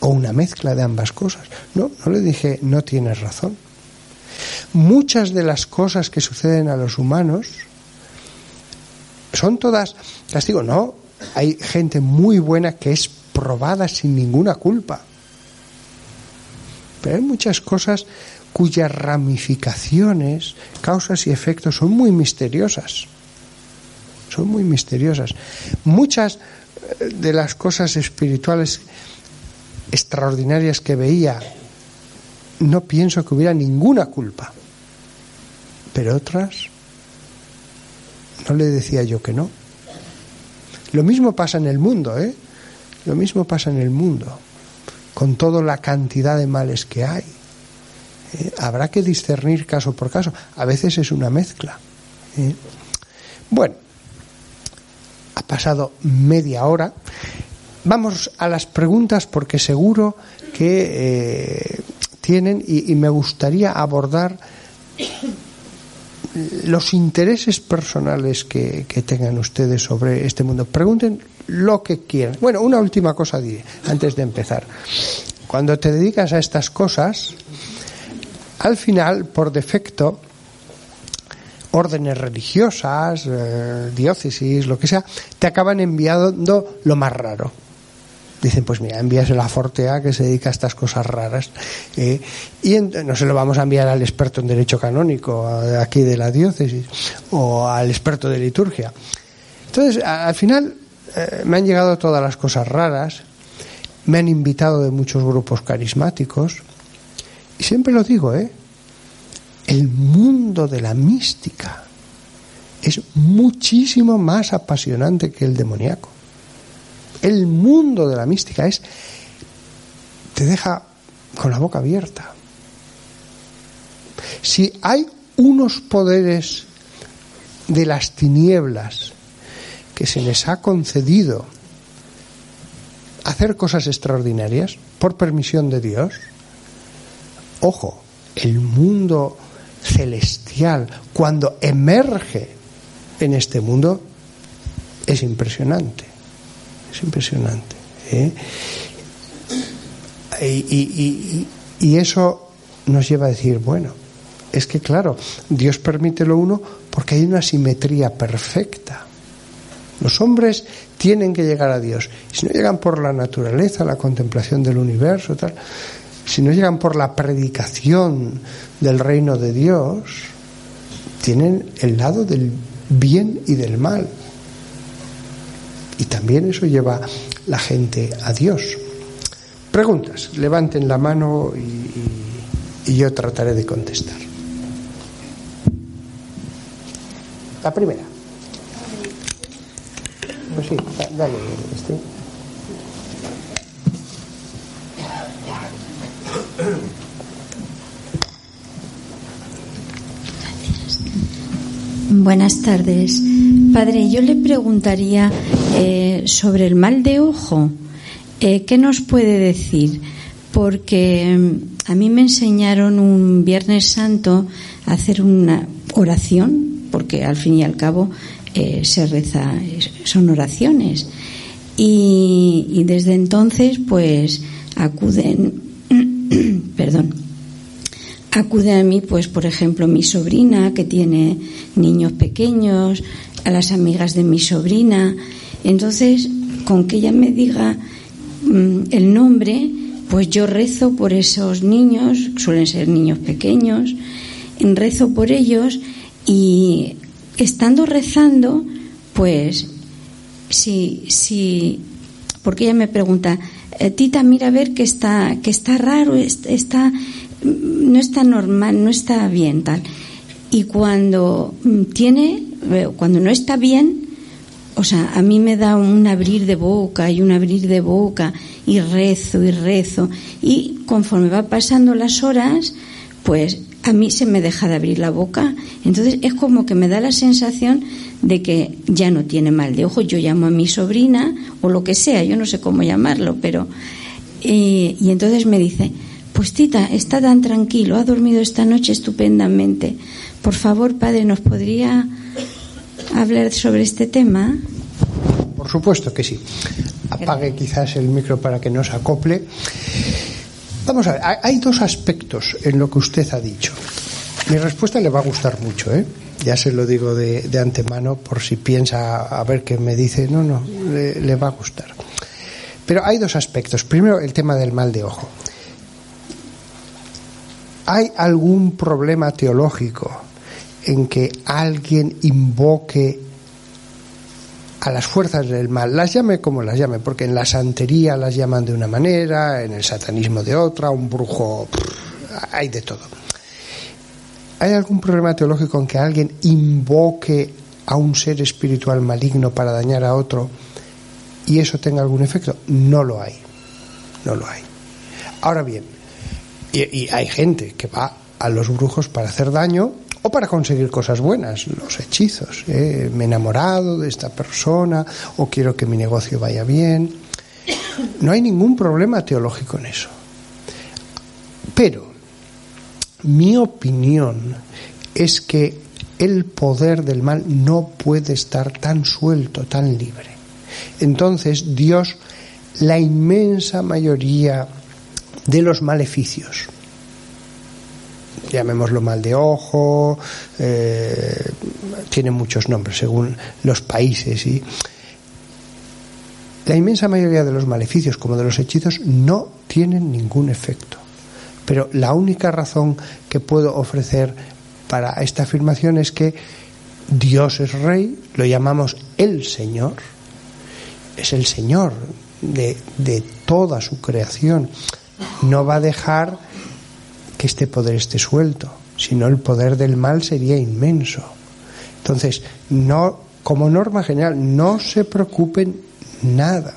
o una mezcla de ambas cosas. No, no le dije, no tienes razón. Muchas de las cosas que suceden a los humanos son todas castigo, no, hay gente muy buena que es probada sin ninguna culpa. Pero hay muchas cosas cuyas ramificaciones, causas y efectos son muy misteriosas. Son muy misteriosas. Muchas eh, de las cosas espirituales extraordinarias que veía, no pienso que hubiera ninguna culpa. Pero otras, no le decía yo que no. Lo mismo pasa en el mundo, ¿eh? Lo mismo pasa en el mundo, con toda la cantidad de males que hay. ¿eh? Habrá que discernir caso por caso. A veces es una mezcla. ¿eh? Bueno, ha pasado media hora. Vamos a las preguntas porque seguro que eh, tienen y me gustaría abordar los intereses personales que, tengan ustedes sobre este mundo. Pregunten lo que quieran. Bueno, una última cosa diré antes de empezar. Cuando te dedicas a estas cosas, al final, por defecto, órdenes religiosas, eh, diócesis, lo que sea, te acaban enviando lo más raro. Dicen, pues mira, envíaselo a Fortea que se dedica a estas cosas raras. Eh, y no se lo vamos a enviar al experto en derecho canónico aquí de la diócesis o al experto de liturgia. Entonces, al final eh, me han llegado todas las cosas raras, me han invitado de muchos grupos carismáticos y siempre lo digo, ¿eh? El mundo de la mística es muchísimo más apasionante que el demoníaco. El mundo de la mística es te deja con la boca abierta. Si hay unos poderes de las tinieblas que se les ha concedido hacer cosas extraordinarias por permisión de Dios, ojo, el mundo celestial cuando emerge en este mundo es impresionante, es impresionante. ¿eh? Y, y eso nos lleva a decir, bueno, es que claro, Dios permite lo uno porque hay una simetría perfecta. Los hombres tienen que llegar a Dios. Si no llegan por la naturaleza, la contemplación del universo, tal, si no llegan por la predicación del reino de Dios, tienen el lado del bien y del mal. Y también eso lleva la gente a Dios. Preguntas, levanten la mano y, y yo trataré de contestar. La primera. Pues sí, dale, este. Buenas tardes. Padre, yo le preguntaría eh, sobre el mal de ojo. Eh, ¿Qué nos puede decir? Porque mm, a mí me enseñaron un Viernes Santo a hacer una oración, porque al fin y al cabo eh, se reza, son oraciones. Y, y desde entonces, pues acuden, perdón, acude a mí, pues, por ejemplo, mi sobrina que tiene niños pequeños, a las amigas de mi sobrina. Entonces, con que ella me diga mm, el nombre, pues yo rezo por esos niños, suelen ser niños pequeños, rezo por ellos y estando rezando, pues, si, si, porque ella me pregunta, eh, Tita, mira a ver que está, que está raro, está, no está normal, no está bien, tal. Y cuando tiene, eh, cuando no está bien, o sea, a mí me da un abrir de boca y un abrir de boca y rezo y rezo. Y conforme va pasando las horas, pues a mí se me deja de abrir la boca. Entonces es como que me da la sensación de que ya no tiene mal de ojo. Yo llamo a mi sobrina o lo que sea, yo no sé cómo llamarlo, pero. Eh, y entonces me dice, pues tita, está tan tranquilo, ha dormido esta noche estupendamente. Por favor, padre, ¿nos podría hablar sobre este tema? Por supuesto que sí. Apague quizás el micro para que no se acople. Vamos a ver, hay dos aspectos en lo que usted ha dicho. Mi respuesta le va a gustar mucho, ¿eh? Ya se lo digo de, antemano por si piensa a ver qué me dice. No, no, le, le va a gustar. Pero hay dos aspectos. Primero, el tema del mal de ojo. ¿Hay algún problema teológico en que alguien invoque a las fuerzas del mal, las llame como las llame, porque en la santería las llaman de una manera, en el satanismo de otra, un brujo, hay de todo. ¿Hay algún problema teológico en que alguien invoque a un ser espiritual maligno para dañar a otro y eso tenga algún efecto? No lo hay, no lo hay. Ahora bien, y, hay gente que va a los brujos para hacer daño o para conseguir cosas buenas, los hechizos. ¿eh? Me he enamorado de esta persona o quiero que mi negocio vaya bien. No hay ningún problema teológico en eso. Pero mi opinión es que el poder del mal no puede estar tan suelto, tan libre. Entonces Dios, la inmensa mayoría de los maleficios, llamémoslo mal de ojo, eh, tiene muchos nombres según los países y la inmensa mayoría de los maleficios como de los hechizos no tienen ningún efecto. Pero la única razón que puedo ofrecer para esta afirmación es que Dios es rey, lo llamamos el Señor, es el Señor de, de toda su creación. No va a dejar que este poder esté suelto, sino el poder del mal sería inmenso. Entonces, no, como norma general, no se preocupen nada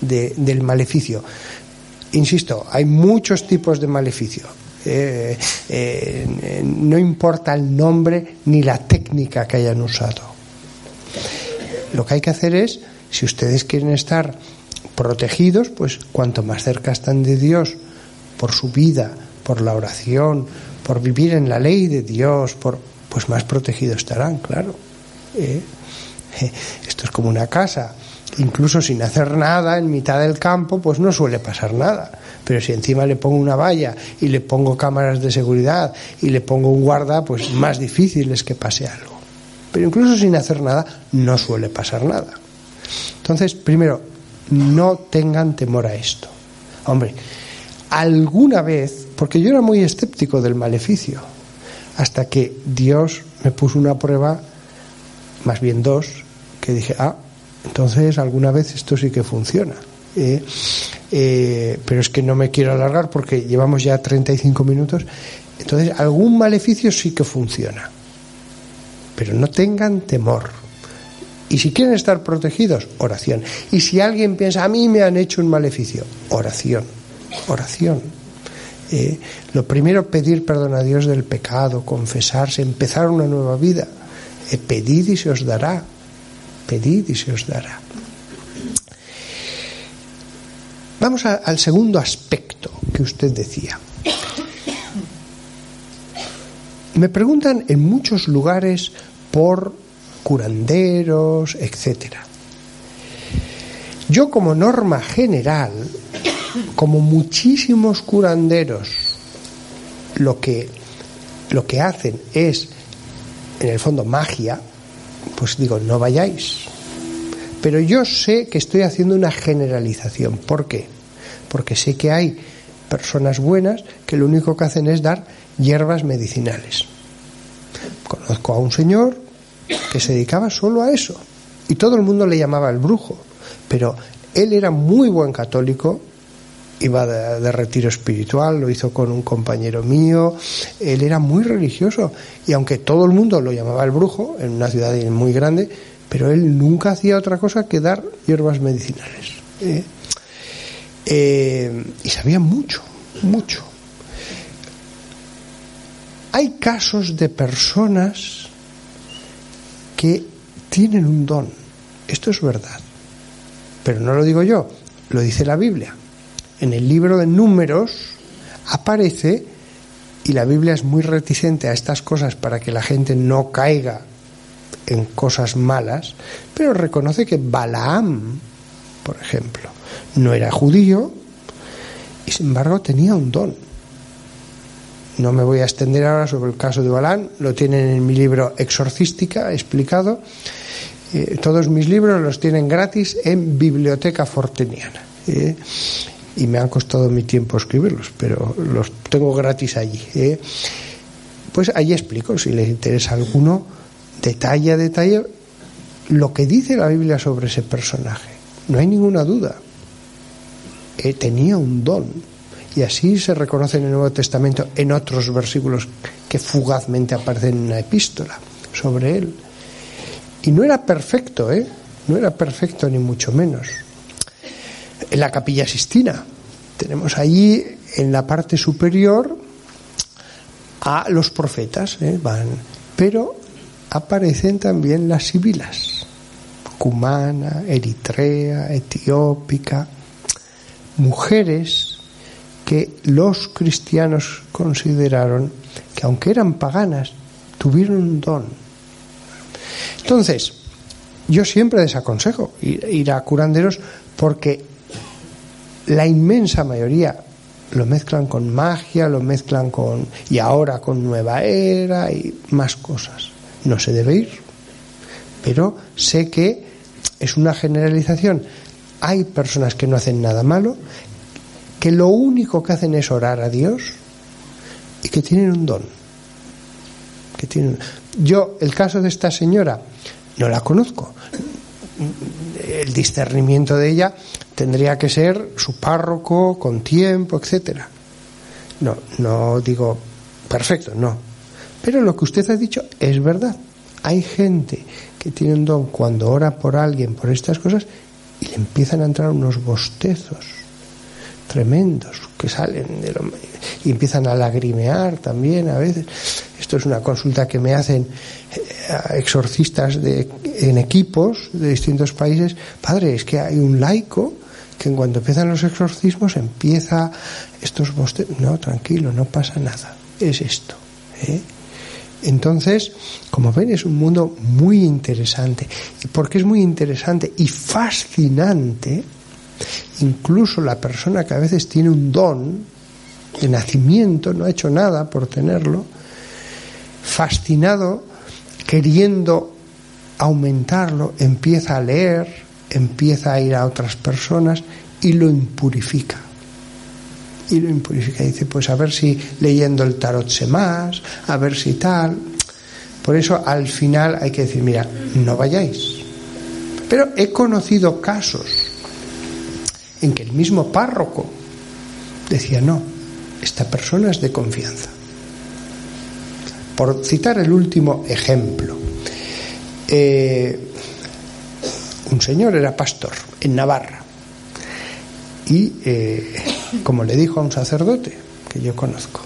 del maleficio. Insisto, hay muchos tipos de maleficio. Eh, eh, no importa el nombre ni la técnica que hayan usado. Lo que hay que hacer es, si ustedes quieren estar protegidos, pues cuanto más cerca están de Dios, por su vida, por la oración, por vivir en la ley de Dios, por, pues más protegidos estarán, claro. ¿eh? Esto es como una casa incluso sin hacer nada en mitad del campo, pues no suele pasar nada. Pero si encima le pongo una valla y le pongo cámaras de seguridad y le pongo un guarda, pues más difícil es que pase algo. Pero incluso sin hacer nada, no suele pasar nada. Entonces, primero, no tengan temor a esto. Hombre, alguna vez, porque yo era muy escéptico del maleficio, hasta que Dios me puso una prueba, más bien dos, que dije, ah, entonces, alguna vez esto sí que funciona. Eh, eh, pero es que no me quiero alargar porque llevamos ya 35 minutos. Entonces, algún maleficio sí que funciona. Pero no tengan temor. Y si quieren estar protegidos, oración. Y si alguien piensa, a mí me han hecho un maleficio, oración. Oración. Eh, lo primero, pedir perdón a Dios del pecado, confesarse, empezar una nueva vida. pedid y se os dará pedid y se os dará. Vamos al segundo aspecto que usted decía. Me preguntan en muchos lugares por curanderos, etcétera. Yo como norma general, como muchísimos curanderos, lo que, lo que hacen es, en el fondo, magia, pues digo, no vayáis. Pero yo sé que estoy haciendo una generalización. ¿Por qué? Porque sé que hay personas buenas que lo único que hacen es dar hierbas medicinales. Conozco a un señor que se dedicaba solo a eso y todo el mundo le llamaba el brujo, pero él era muy buen católico iba de, retiro espiritual, lo hizo con un compañero mío, él era muy religioso y aunque todo el mundo lo llamaba el brujo, en una ciudad muy grande, pero él nunca hacía otra cosa que dar hierbas medicinales. ¿eh? Eh, y sabía mucho, mucho. Hay casos de personas que tienen un don. Esto es verdad. Pero no lo digo yo, lo dice la Biblia en el libro de números aparece, y la Biblia es muy reticente a estas cosas para que la gente no caiga en cosas malas, pero reconoce que Balaam, por ejemplo, no era judío y sin embargo tenía un don. No me voy a extender ahora sobre el caso de Balaam, lo tienen en mi libro Exorcística explicado. Eh, todos mis libros los tienen gratis en Biblioteca Forteniana. Eh, y me han costado mi tiempo escribirlos, pero los tengo gratis allí. ¿eh? Pues ahí explico, si les interesa alguno, detalle a detalle, lo que dice la Biblia sobre ese personaje. No hay ninguna duda. Tenía un don. Y así se reconoce en el Nuevo Testamento en otros versículos que fugazmente aparecen en una epístola sobre él. Y no era perfecto, ¿eh? No era perfecto ni mucho menos en la capilla Sistina. Tenemos allí en la parte superior a los profetas, ¿eh? van, pero aparecen también las sibilas, cumana, eritrea, etiópica, mujeres que los cristianos consideraron que aunque eran paganas, tuvieron un don. Entonces, yo siempre desaconsejo ir a curanderos porque la inmensa mayoría lo mezclan con magia, lo mezclan con y ahora con nueva era y más cosas. No se debe ir, pero sé que es una generalización. hay personas que no hacen nada malo, que lo único que hacen es orar a Dios y que tienen un don. Que tienen... Yo, el caso de esta señora, no la conozco. El discernimiento de ella tendría que ser su párroco, con tiempo, etcétera. No, no digo perfecto, no. Pero lo que usted ha dicho es verdad. Hay gente que tiene un don cuando ora por alguien, por estas cosas, y le empiezan a entrar unos bostezos tremendos que salen de lo, y empiezan a lagrimear también a veces. Esto es una consulta que me hacen eh, exorcistas de, en equipos de distintos países. Padre, es que hay un laico que en cuanto empiezan los exorcismos empieza estos bostezos. No, tranquilo, no pasa nada. Es esto. ¿eh? Entonces, como ven, es un mundo muy interesante. Y porque es muy interesante y fascinante, incluso la persona que a veces tiene un don de nacimiento, no ha hecho nada por tenerlo, fascinado, queriendo aumentarlo, empieza a leer, empieza a ir a otras personas y lo impurifica y lo impurifica. Dice, pues a ver si leyendo el tarot sé más, a ver si tal. Por eso al final hay que decir, mira, no vayáis. Pero he conocido casos en que el mismo párroco decía, no, esta persona es de confianza. Por citar el último ejemplo, eh, un señor era pastor en Navarra y eh, como le dijo a un sacerdote que yo conozco,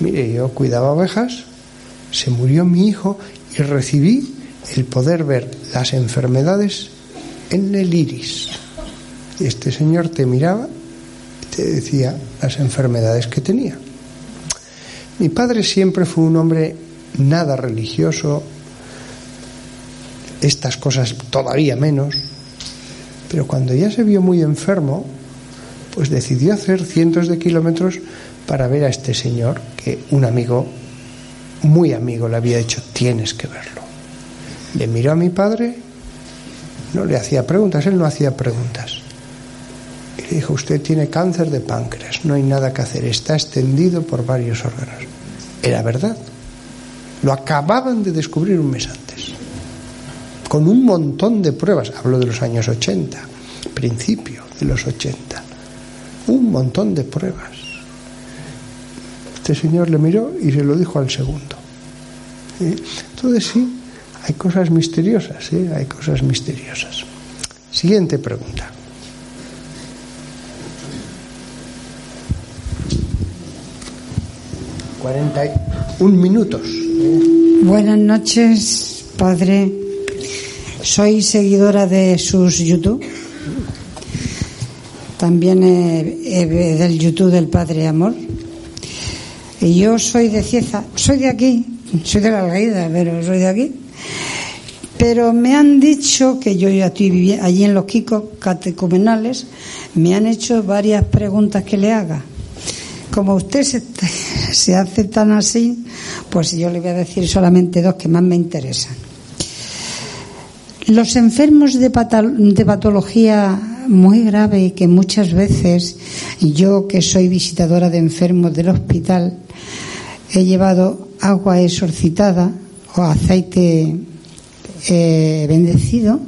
mire, yo cuidaba ovejas, se murió mi hijo y recibí el poder ver las enfermedades en el iris. Y este señor te miraba y te decía las enfermedades que tenía. Mi padre siempre fue un hombre nada religioso, estas cosas todavía menos, pero cuando ya se vio muy enfermo, pues decidió hacer cientos de kilómetros para ver a este señor que un amigo, muy amigo, le había dicho, tienes que verlo. Le miró a mi padre, no le hacía preguntas, él no hacía preguntas. Y le dijo, usted tiene cáncer de páncreas, no hay nada que hacer, está extendido por varios órganos. Era verdad. Lo acababan de descubrir un mes antes. Con un montón de pruebas, hablo de los años 80, principio de los 80 un montón de pruebas. Este señor le miró y se lo dijo al segundo. Entonces sí, hay cosas misteriosas, ¿sí? hay cosas misteriosas. Siguiente pregunta. Cuarenta un minutos. Buenas noches, padre. Soy seguidora de sus YouTube también del YouTube del Padre Amor. Y yo soy de Cieza, soy de aquí, soy de la Algaida, pero soy de aquí. Pero me han dicho que yo ya estoy allí en los Kikos catecumenales, me han hecho varias preguntas que le haga. Como usted se, se hace tan así, pues yo le voy a decir solamente dos que más me interesan. Los enfermos de, patología muy grave que muchas veces yo que soy visitadora de enfermos del hospital he llevado agua exorcitada o aceite eh, bendecido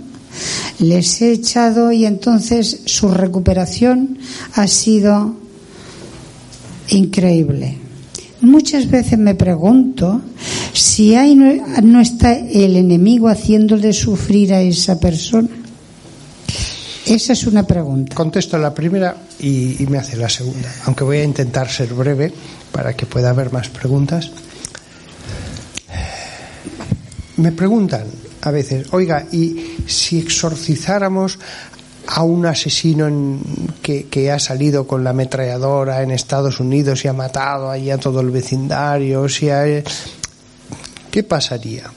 les he echado y entonces su recuperación ha sido increíble. Muchas veces me pregunto si ahí no está el enemigo haciéndole sufrir a esa persona. Esa es una pregunta. Contesto la primera y, me hace la segunda, aunque voy a intentar ser breve para que pueda haber más preguntas. Me preguntan a veces, oiga, ¿y si exorcizáramos a un asesino que, que, ha salido con la ametralladora en Estados Unidos y ha matado ahí a todo el vecindario, si ¿qué pasaría?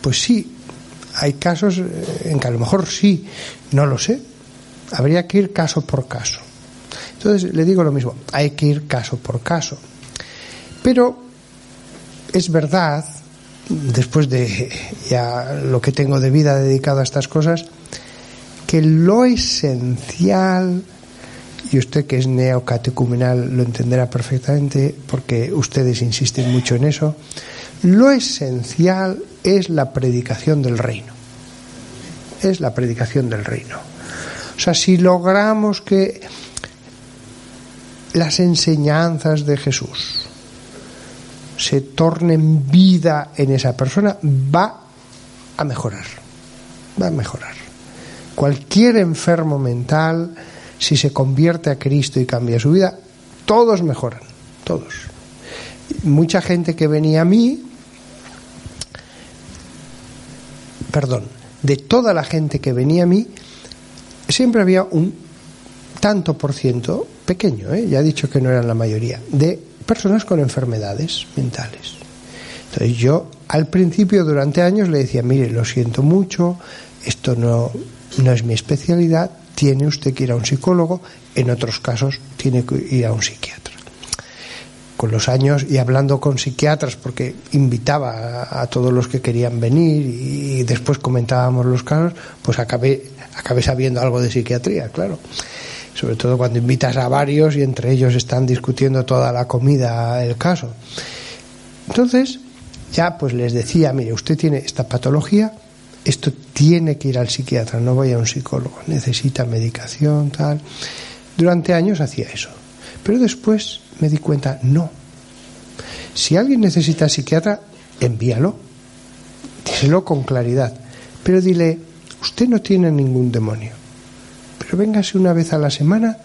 Pues sí, hay casos en que a lo mejor sí, no lo sé. Habría que ir caso por caso. Entonces le digo lo mismo, hay que ir caso por caso. Pero es verdad, después de ya lo que tengo de vida dedicado a estas cosas, que lo esencial, y usted que es neocatecumenal lo entenderá perfectamente porque ustedes insisten mucho en eso, lo esencial es la predicación del reino. Es la predicación del reino. O sea, si logramos que las enseñanzas de Jesús se tornen vida en esa persona, va a mejorar. Va a mejorar. Cualquier enfermo mental, si se convierte a Cristo y cambia su vida, todos mejoran, todos. Mucha gente que venía a mí, perdón, de toda la gente que venía a mí, siempre había un tanto por ciento, pequeño, ¿eh? ya he dicho que no eran la mayoría, de personas con enfermedades mentales. Entonces yo al principio durante años le decía, mire, lo siento mucho, esto no, no es mi especialidad, tiene usted que ir a un psicólogo, en otros casos tiene que ir a un psiquiatra. Con los años y hablando con psiquiatras, porque invitaba a, todos los que querían venir y después comentábamos los casos, pues acabé, acabé sabiendo algo de psiquiatría, claro sobre todo cuando invitas a varios y entre ellos están discutiendo toda la comida el caso. Entonces, ya pues les decía, mire, usted tiene esta patología, esto tiene que ir al psiquiatra, no vaya a un psicólogo, necesita medicación, tal. Durante años hacía eso. Pero después me di cuenta, no. Si alguien necesita psiquiatra, envíalo. Díselo con claridad. Pero dile, usted no tiene ningún demonio. Pero véngase una vez a la semana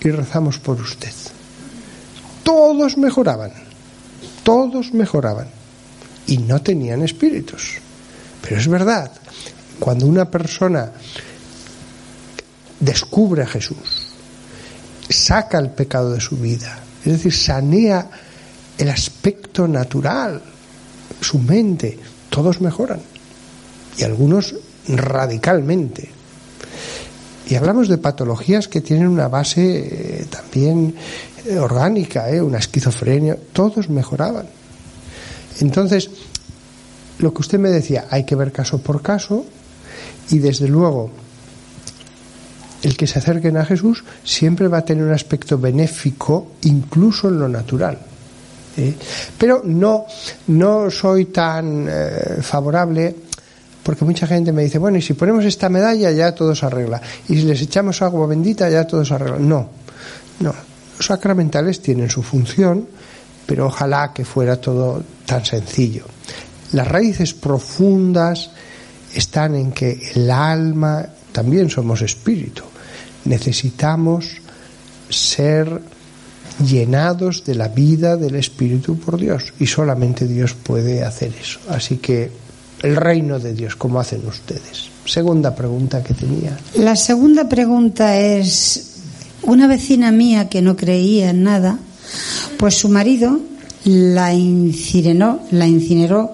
y rezamos por usted. Todos mejoraban. Todos mejoraban. Y no tenían espíritus. Pero es verdad, cuando una persona descubre a Jesús, saca el pecado de su vida, es decir, sanea el aspecto natural, su mente, todos mejoran. Y algunos radicalmente. Y hablamos de patologías que tienen una base eh, también eh, orgánica, eh, una esquizofrenia, todos mejoraban. Entonces, lo que usted me decía, hay que ver caso por caso y desde luego el que se acerquen a Jesús siempre va a tener un aspecto benéfico incluso en lo natural. ¿eh? Pero no, no soy tan eh, favorable porque mucha gente me dice, bueno, y si ponemos esta medalla ya todo se arregla, y si les echamos agua bendita ya todo se arregla. No, no, los sacramentales tienen su función, pero ojalá que fuera todo tan sencillo. Las raíces profundas están en que el alma, también somos espíritu, necesitamos ser llenados de la vida del Espíritu por Dios y solamente Dios puede hacer eso. Así que el reino de Dios, ¿cómo hacen ustedes? Segunda pregunta que tenía. La segunda pregunta es, una vecina mía que no creía en nada, pues su marido la incineró, la incineró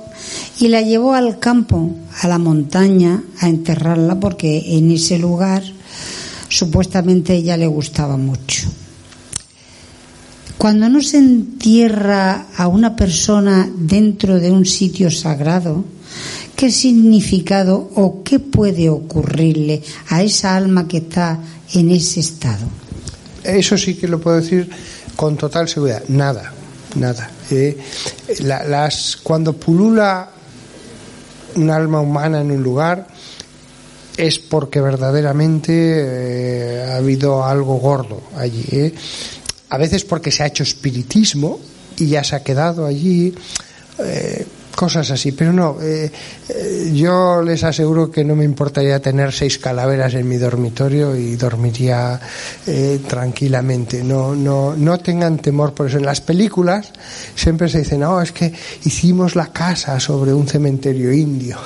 y la llevó al campo, a la montaña, a enterrarla porque en ese lugar supuestamente ella le gustaba mucho. Cuando no se entierra a una persona dentro de un sitio sagrado, ¿qué significado o qué puede ocurrirle a esa alma que está en ese estado? Eso sí que lo puedo decir con total seguridad. Nada, nada. Eh, la, las, cuando pulula un alma humana en un lugar es porque verdaderamente eh, ha habido algo gordo allí. ¿eh? A veces porque se ha hecho espiritismo y ya se ha quedado allí. Eh, cosas así, pero no, eh, eh, yo les aseguro que no me importaría tener seis calaveras en mi dormitorio y dormiría eh, tranquilamente. No, no, no tengan temor por eso. En las películas siempre se dice, no, es que hicimos la casa sobre un cementerio indio,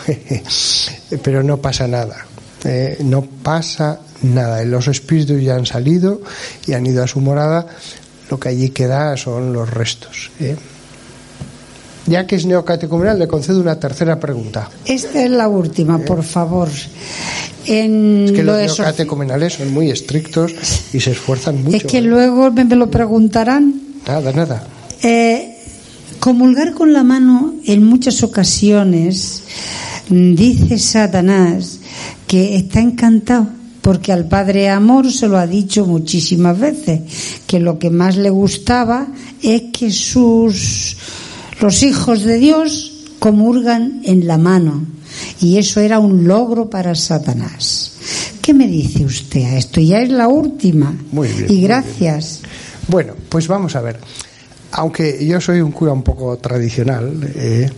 pero no pasa nada. Eh, no pasa nada. Los espíritus ya han salido y han ido a su morada. Lo que allí queda son los restos. ¿Eh? Ya que es neocatecumenal, le concedo una tercera pregunta. Esta es la última, por favor. En Es que lo los neocatecumenales son muy estrictos y se esfuerzan mucho. Es que ¿eh? luego me me lo preguntarán. Nada, nada. Eh, comulgar con la mano en muchas ocasiones mm, dice Satanás que está encantado porque al Padre Amor se lo ha dicho muchísimas veces, que lo que más le gustaba es que sus los hijos de Dios comulgan en la mano. Y eso era un logro para Satanás. ¿Qué me dice usted a esto? Ya es la última. Muy bien. Y gracias. Bueno, pues vamos a ver. Aunque yo soy un cura un poco tradicional, eh,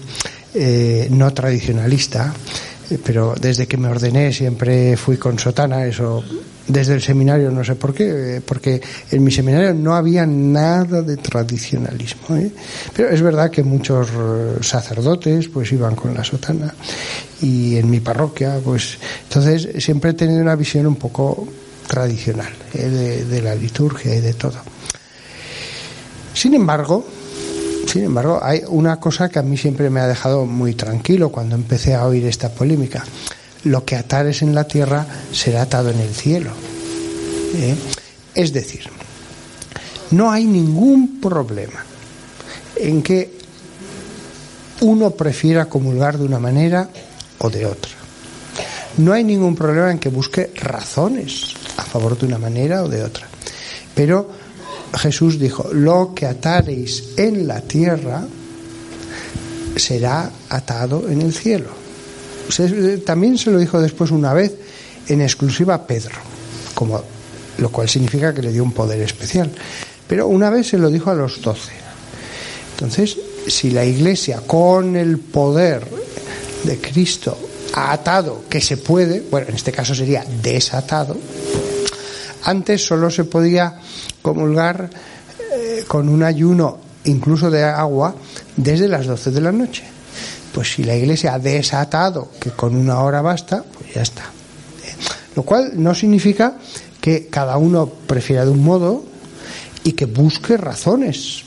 eh, no tradicionalista, eh, pero desde que me ordené siempre fui con sotana, eso desde el seminario no sé por qué, eh, porque en mi seminario no había nada de tradicionalismo. ¿eh? Pero es verdad que muchos eh, sacerdotes pues iban con la sotana y en mi parroquia pues entonces siempre he tenido una visión un poco tradicional ¿eh? de, de la liturgia y de todo. Sin embargo, sin embargo, hay una cosa que a mí siempre me ha dejado muy tranquilo cuando empecé a oír esta polémica. Lo que atares en la tierra será atado en el cielo. ¿Eh? Es decir, no hay ningún problema en que uno prefiera comulgar de una manera o de otra. No hay ningún problema en que busque razones a favor de una manera o de otra. Pero Jesús dijo, lo que atareis en la tierra será atado en el cielo. Se- también se lo dijo después una vez en exclusiva a Pedro, como, lo cual significa que le dio un poder especial. Pero una vez se lo dijo a los doce. Entonces, si la Iglesia con el poder de Cristo ha atado, que se puede, bueno, en este caso sería desatado, antes solo se podía comulgar eh, con un ayuno, incluso de agua, desde las 12 de la noche. Pues si la Iglesia ha desatado que con una hora basta, pues ya está. Lo cual no significa que cada uno prefiera de un modo y que busque razones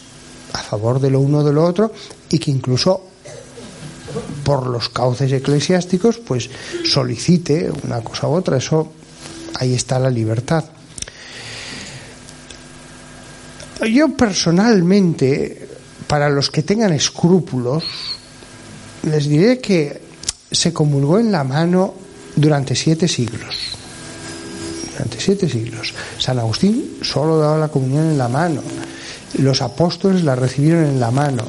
a favor de lo uno o de lo otro y que incluso por los cauces eclesiásticos pues solicite una cosa u otra. Eso ahí está la libertad. Yo personalmente, para los que tengan escrúpulos, les diré que se comulgó en la mano durante siete siglos. Durante siete siglos. San Agustín solo daba la comunión en la mano. Los apóstoles la recibieron en la mano.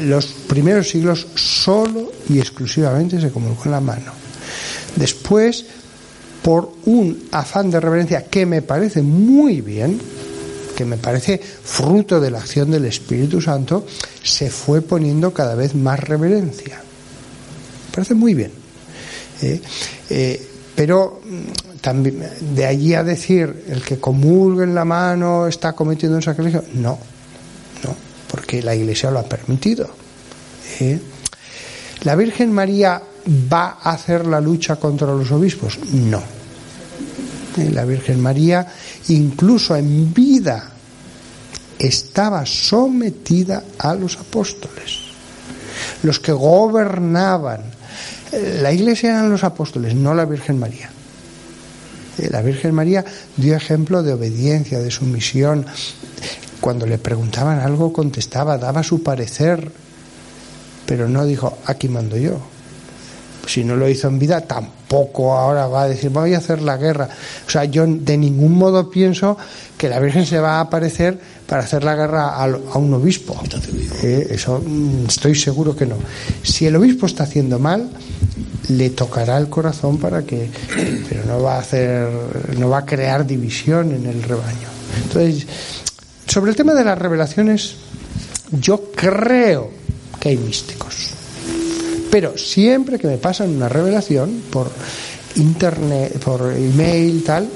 Los primeros siglos solo y exclusivamente se comulgó en la mano. Después, por un afán de reverencia que me parece muy bien, que me parece fruto de la acción del Espíritu Santo, se fue poniendo cada vez más reverencia. Me parece muy bien. ¿eh? Eh, pero mm, también de allí a decir el que comulgue en la mano está cometiendo un sacrilegio, no, no, porque la Iglesia lo ha permitido. ¿eh? ¿La Virgen María va a hacer la lucha contra los obispos? No. La Virgen María, incluso en vida, estaba sometida a los apóstoles. Los que gobernaban eh, la iglesia eran los apóstoles, no la Virgen María. Eh, La Virgen María dio ejemplo de obediencia, de sumisión. Cuando le preguntaban algo contestaba, daba su parecer, pero no dijo, aquí mando yo. Si no lo hizo en vida, tampoco ahora va a decir, voy a hacer la guerra. O sea, yo de ningún modo pienso que la Virgen se va a aparecer para hacer la guerra a, a un obispo. Eh, eso mm, estoy seguro que no. Si el obispo está haciendo mal, le tocará el corazón para que, pero no va a hacer, no va a crear división en el rebaño. Entonces, sobre el tema de las revelaciones, yo creo que hay místicos. Pero siempre que me pasan una revelación por internet, por email, tal,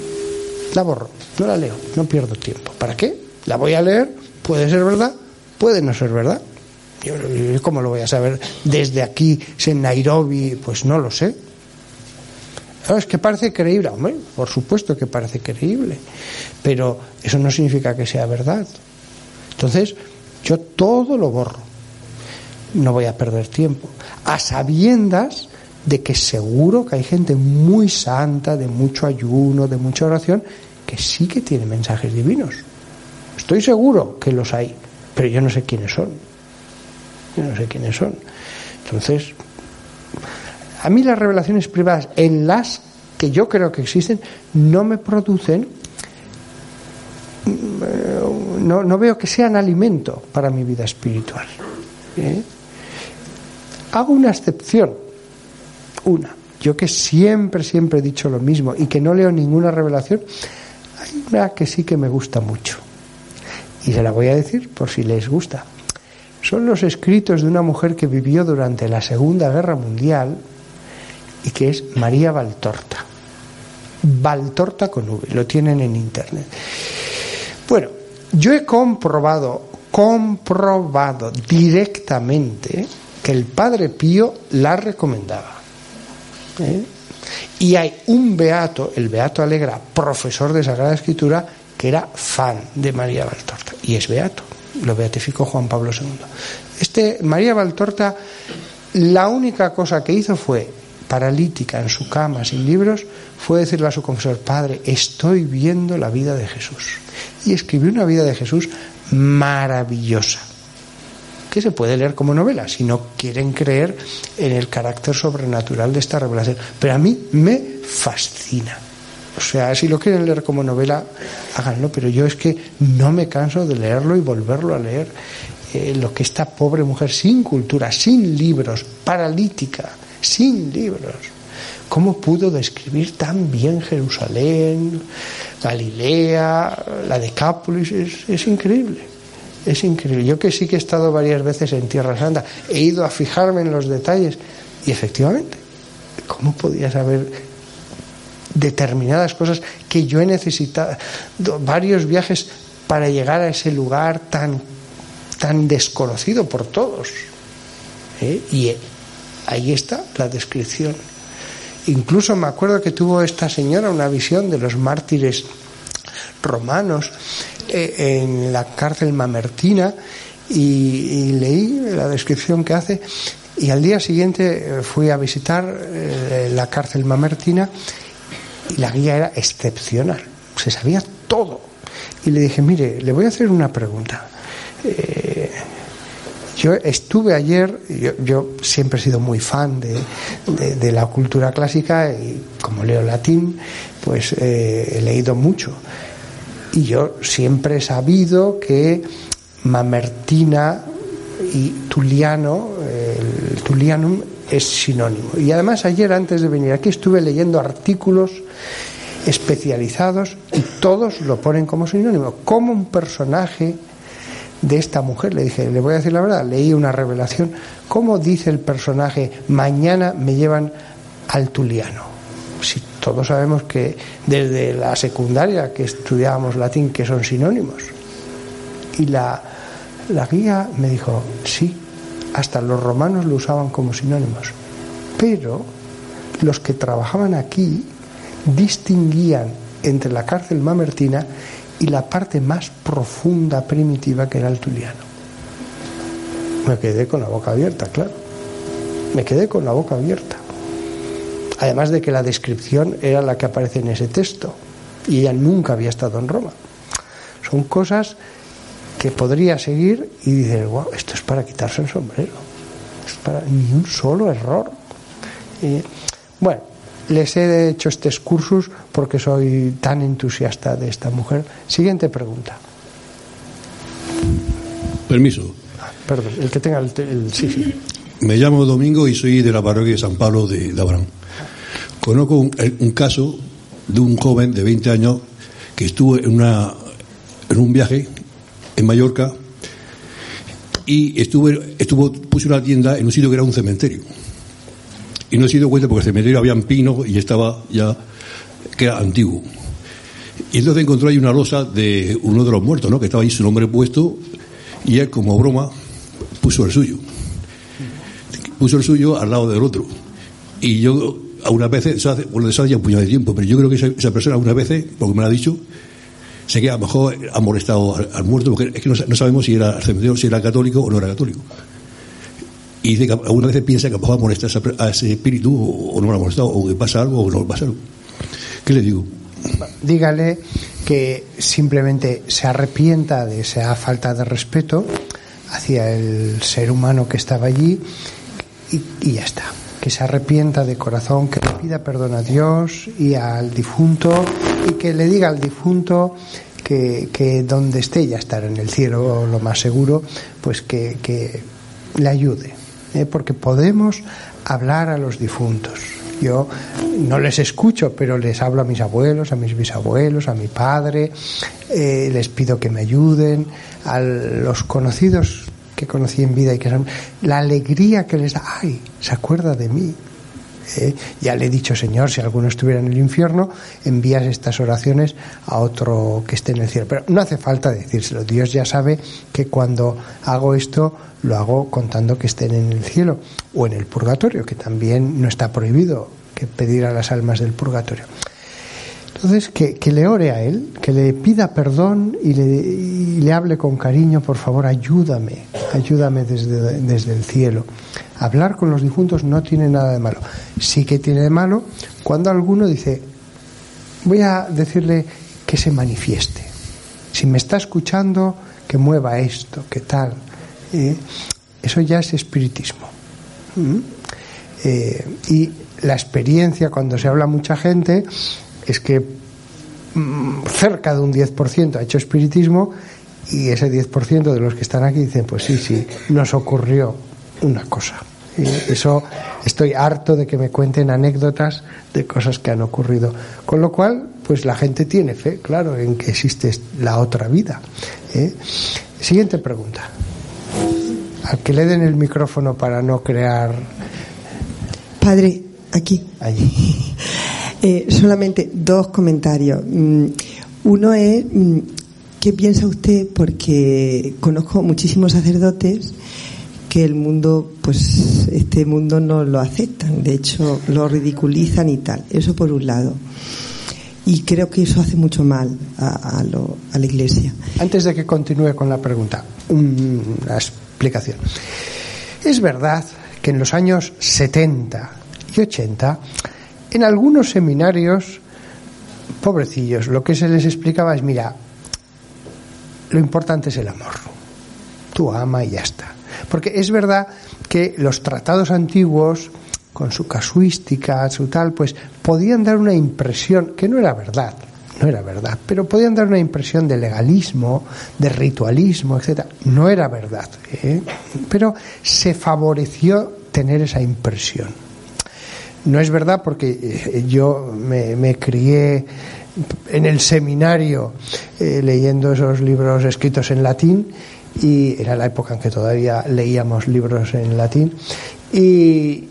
la borro, no la leo, no pierdo tiempo. ¿Para qué? La voy a leer, puede ser verdad, puede no ser verdad. ¿Cómo lo voy a saber desde aquí, en Nairobi? Pues no lo sé. Es que parece creíble, hombre, por supuesto que parece creíble, pero eso no significa que sea verdad. Entonces, yo todo lo borro. No voy a perder tiempo. A sabiendas de que seguro que hay gente muy santa, de mucho ayuno, de mucha oración, que sí que tiene mensajes divinos. Estoy seguro que los hay, pero yo no sé quiénes son. Yo no sé quiénes son. Entonces, a mí las revelaciones privadas en las que yo creo que existen, no me producen, mm, no, no veo que sean alimento para mi vida espiritual. ¿eh? Hago una excepción, una. Yo que siempre, siempre he dicho lo mismo y que no leo ninguna revelación, hay una que sí que me gusta mucho. Y se la voy a decir por si les gusta. Son los escritos de una mujer que vivió durante la Segunda Guerra Mundial y que es María Valtorta. Valtorta con V, lo tienen en internet. Bueno, yo he comprobado, comprobado directamente que el Padre Pío la recomendaba. ¿Eh? Y hay un beato, el beato Alegra, profesor de Sagrada Escritura, que era fan de María Valtorta. Y es beato, lo beatificó Juan Pablo II. Este María Valtorta, la única cosa que hizo fue, paralítica en su cama, sin libros, fue decirle a su confesor, Padre, estoy viendo la vida de Jesús. Y escribió una vida de Jesús maravillosa que se puede leer como novela, si no quieren creer en el carácter sobrenatural de esta revelación. Pero a mí me fascina. O sea, si lo quieren leer como novela, háganlo, pero yo es que no me canso de leerlo y volverlo a leer. Eh, lo que esta pobre mujer sin cultura, sin libros, paralítica, sin libros, ¿cómo pudo describir tan bien Jerusalén, Galilea, la Decápolis? es increíble. Es increíble. Yo que sí que he estado varias veces en Tierra Santa, he ido a fijarme en los detalles y efectivamente, ¿cómo podía saber determinadas cosas que yo he necesitado varios viajes para llegar a ese lugar tan, tan desconocido por todos? ¿Eh? Y ahí está la descripción. Incluso me acuerdo que tuvo esta señora una visión de los mártires romanos eh, en la cárcel mamertina y, leí la descripción que hace y al día siguiente eh, fui a visitar eh, la cárcel mamertina y la guía era excepcional, se sabía todo. Y le dije, mire, le voy a hacer una pregunta. yo estuve ayer, yo, siempre he sido muy fan de, de, la cultura clásica y como leo latín, pues he leído mucho. Y yo siempre he sabido que Mamertina y Tuliano, el Tulianum, es sinónimo. Y además ayer antes de venir aquí estuve leyendo artículos especializados y todos lo ponen como sinónimo. Como un personaje de esta mujer, le dije, le voy a decir la verdad, leí una revelación, ¿cómo dice el personaje, mañana me llevan al Tuliano? Todos sabemos que desde la secundaria que estudiábamos latín que son sinónimos. Y la, la guía me dijo, sí, hasta los romanos lo usaban como sinónimos, pero los que trabajaban aquí distinguían entre la cárcel mamertina y la parte más profunda, primitiva, que era el tuliano. Me quedé con la boca abierta, claro. Me quedé con la boca abierta. Además de que la descripción era la que aparece en ese texto y ella nunca había estado en Roma. Son cosas que podría seguir y dices, wow, esto es para quitarse el sombrero. Es para ni un solo error. bueno, les he hecho este excursus porque soy tan entusiasta de esta mujer. Siguiente pregunta. Permiso. Ah, perdón, el que tenga el, sí, sí. Me llamo Domingo y soy de la parroquia de San Pablo de, de Abraham. Conozco un, caso de un joven de 20 años que estuvo en, un viaje en Mallorca y estuvo, estuvo, puso una tienda en un sitio que era un cementerio. Y no se dio cuenta porque el cementerio había pinos y estaba ya, que era antiguo. Y entonces encontró ahí una losa de uno de los muertos, ¿no? Que estaba ahí su nombre puesto y él, como broma, puso el suyo. Puso el suyo al lado del otro. Y yo algunas veces, eso hace, bueno, eso hace ya un puñado de tiempo, pero yo creo que esa, persona algunas veces, porque me lo ha dicho, sé que a lo mejor ha molestado al, muerto, porque es que no, sabemos si era si era católico o no era católico. Y dice que algunas veces piensa que a lo mejor molesta a ese espíritu o, no lo ha molestado, o que pasa algo o no pasa algo. ¿Qué le digo? Dígale que simplemente se arrepienta de esa falta de respeto hacia el ser humano que estaba allí y ya está que se arrepienta de corazón, que le pida perdón a Dios y al difunto y que le diga al difunto que, que donde esté ya estará en el cielo lo más seguro, pues que, que le ayude, ¿eh? porque podemos hablar a los difuntos. Yo no les escucho, pero les hablo a mis abuelos, a mis bisabuelos, a mi padre, eh, les pido que me ayuden, a los conocidos que conocí en vida y que la alegría que les da, ay, se acuerda de mí. ¿eh? Ya le he dicho, Señor, si alguno estuviera en el infierno, envías estas oraciones a otro que esté en el cielo. Pero no hace falta decírselo. Dios ya sabe que cuando hago esto, lo hago contando que estén en el cielo o en el purgatorio, que también no está prohibido que pedir a las almas del purgatorio. Entonces, que, que, le ore a él, que le pida perdón y le, le hable con cariño, por favor, ayúdame, ayúdame desde, desde, el cielo. Hablar con los difuntos no tiene nada de malo. Sí que tiene de malo cuando alguno dice, voy a decirle que se manifieste. Si me está escuchando, que mueva esto, que tal. Eh, eso ya es espiritismo. ¿Mm? Eh, y la experiencia, cuando se habla mucha gente, es que mm, cerca de un 10% ha hecho espiritismo y ese 10% de los que están aquí dicen, pues sí, sí, nos ocurrió una cosa. Y eso estoy harto de que me cuenten anécdotas de cosas que han ocurrido. Con lo cual, pues la gente tiene fe, claro, en que existe la otra vida. ¿eh? Siguiente pregunta. Al que le den el micrófono para no crear. Padre, aquí. Allí. Eh, solamente dos comentarios. Mm, uno es, mm, ¿qué piensa usted? Porque conozco muchísimos sacerdotes que el mundo, pues este mundo no lo aceptan, de hecho lo ridiculizan y tal. Eso por un lado. Y creo que eso hace mucho mal a, lo, a la Iglesia. Antes de que continúe con la pregunta, una explicación. Es verdad que en los años 70 y 80 en algunos seminarios, pobrecillos, lo que se les explicaba es, mira, lo importante es el amor. Tú ama y ya está. Porque es verdad que los tratados antiguos, con su casuística, su tal, pues podían dar una impresión, que no era verdad, no era verdad, pero podían dar una impresión de legalismo, de ritualismo, etc. No era verdad, ¿eh? pero se favoreció tener esa impresión. No es verdad porque yo me, crié en el seminario eh, leyendo esos libros escritos en latín y era la época en que todavía leíamos libros en latín y,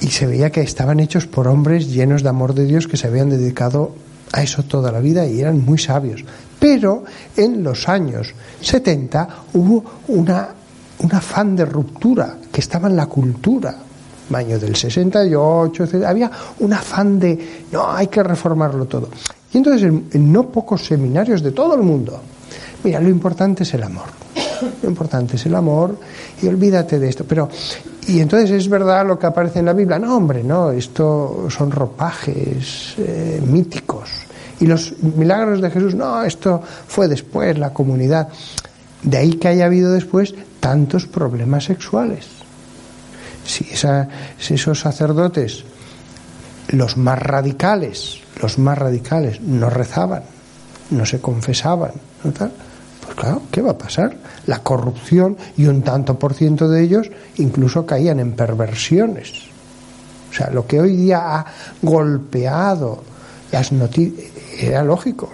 y se veía que estaban hechos por hombres llenos de amor de Dios que se habían dedicado a eso toda la vida y eran muy sabios. Pero en los años 70 hubo una, un afán de ruptura que estaba en la cultura año del 68, etc., había un afán de, no, hay que reformarlo todo. Y entonces en, no pocos seminarios de todo el mundo, mira, lo importante es el amor. Lo importante es el amor y olvídate de esto. Pero, y entonces es verdad lo que aparece en la Biblia. No, hombre, no, esto son ropajes eh, míticos. Y los milagros de Jesús, no, esto fue después, la comunidad. De ahí que haya habido después tantos problemas sexuales si, esa, si esos sacerdotes, los más radicales, los más radicales, no rezaban, no se confesaban. Pues claro, ¿qué va a pasar? La corrupción y un tanto por ciento de ellos incluso caían en perversiones. O sea, lo que hoy día ha golpeado las noticias era lógico,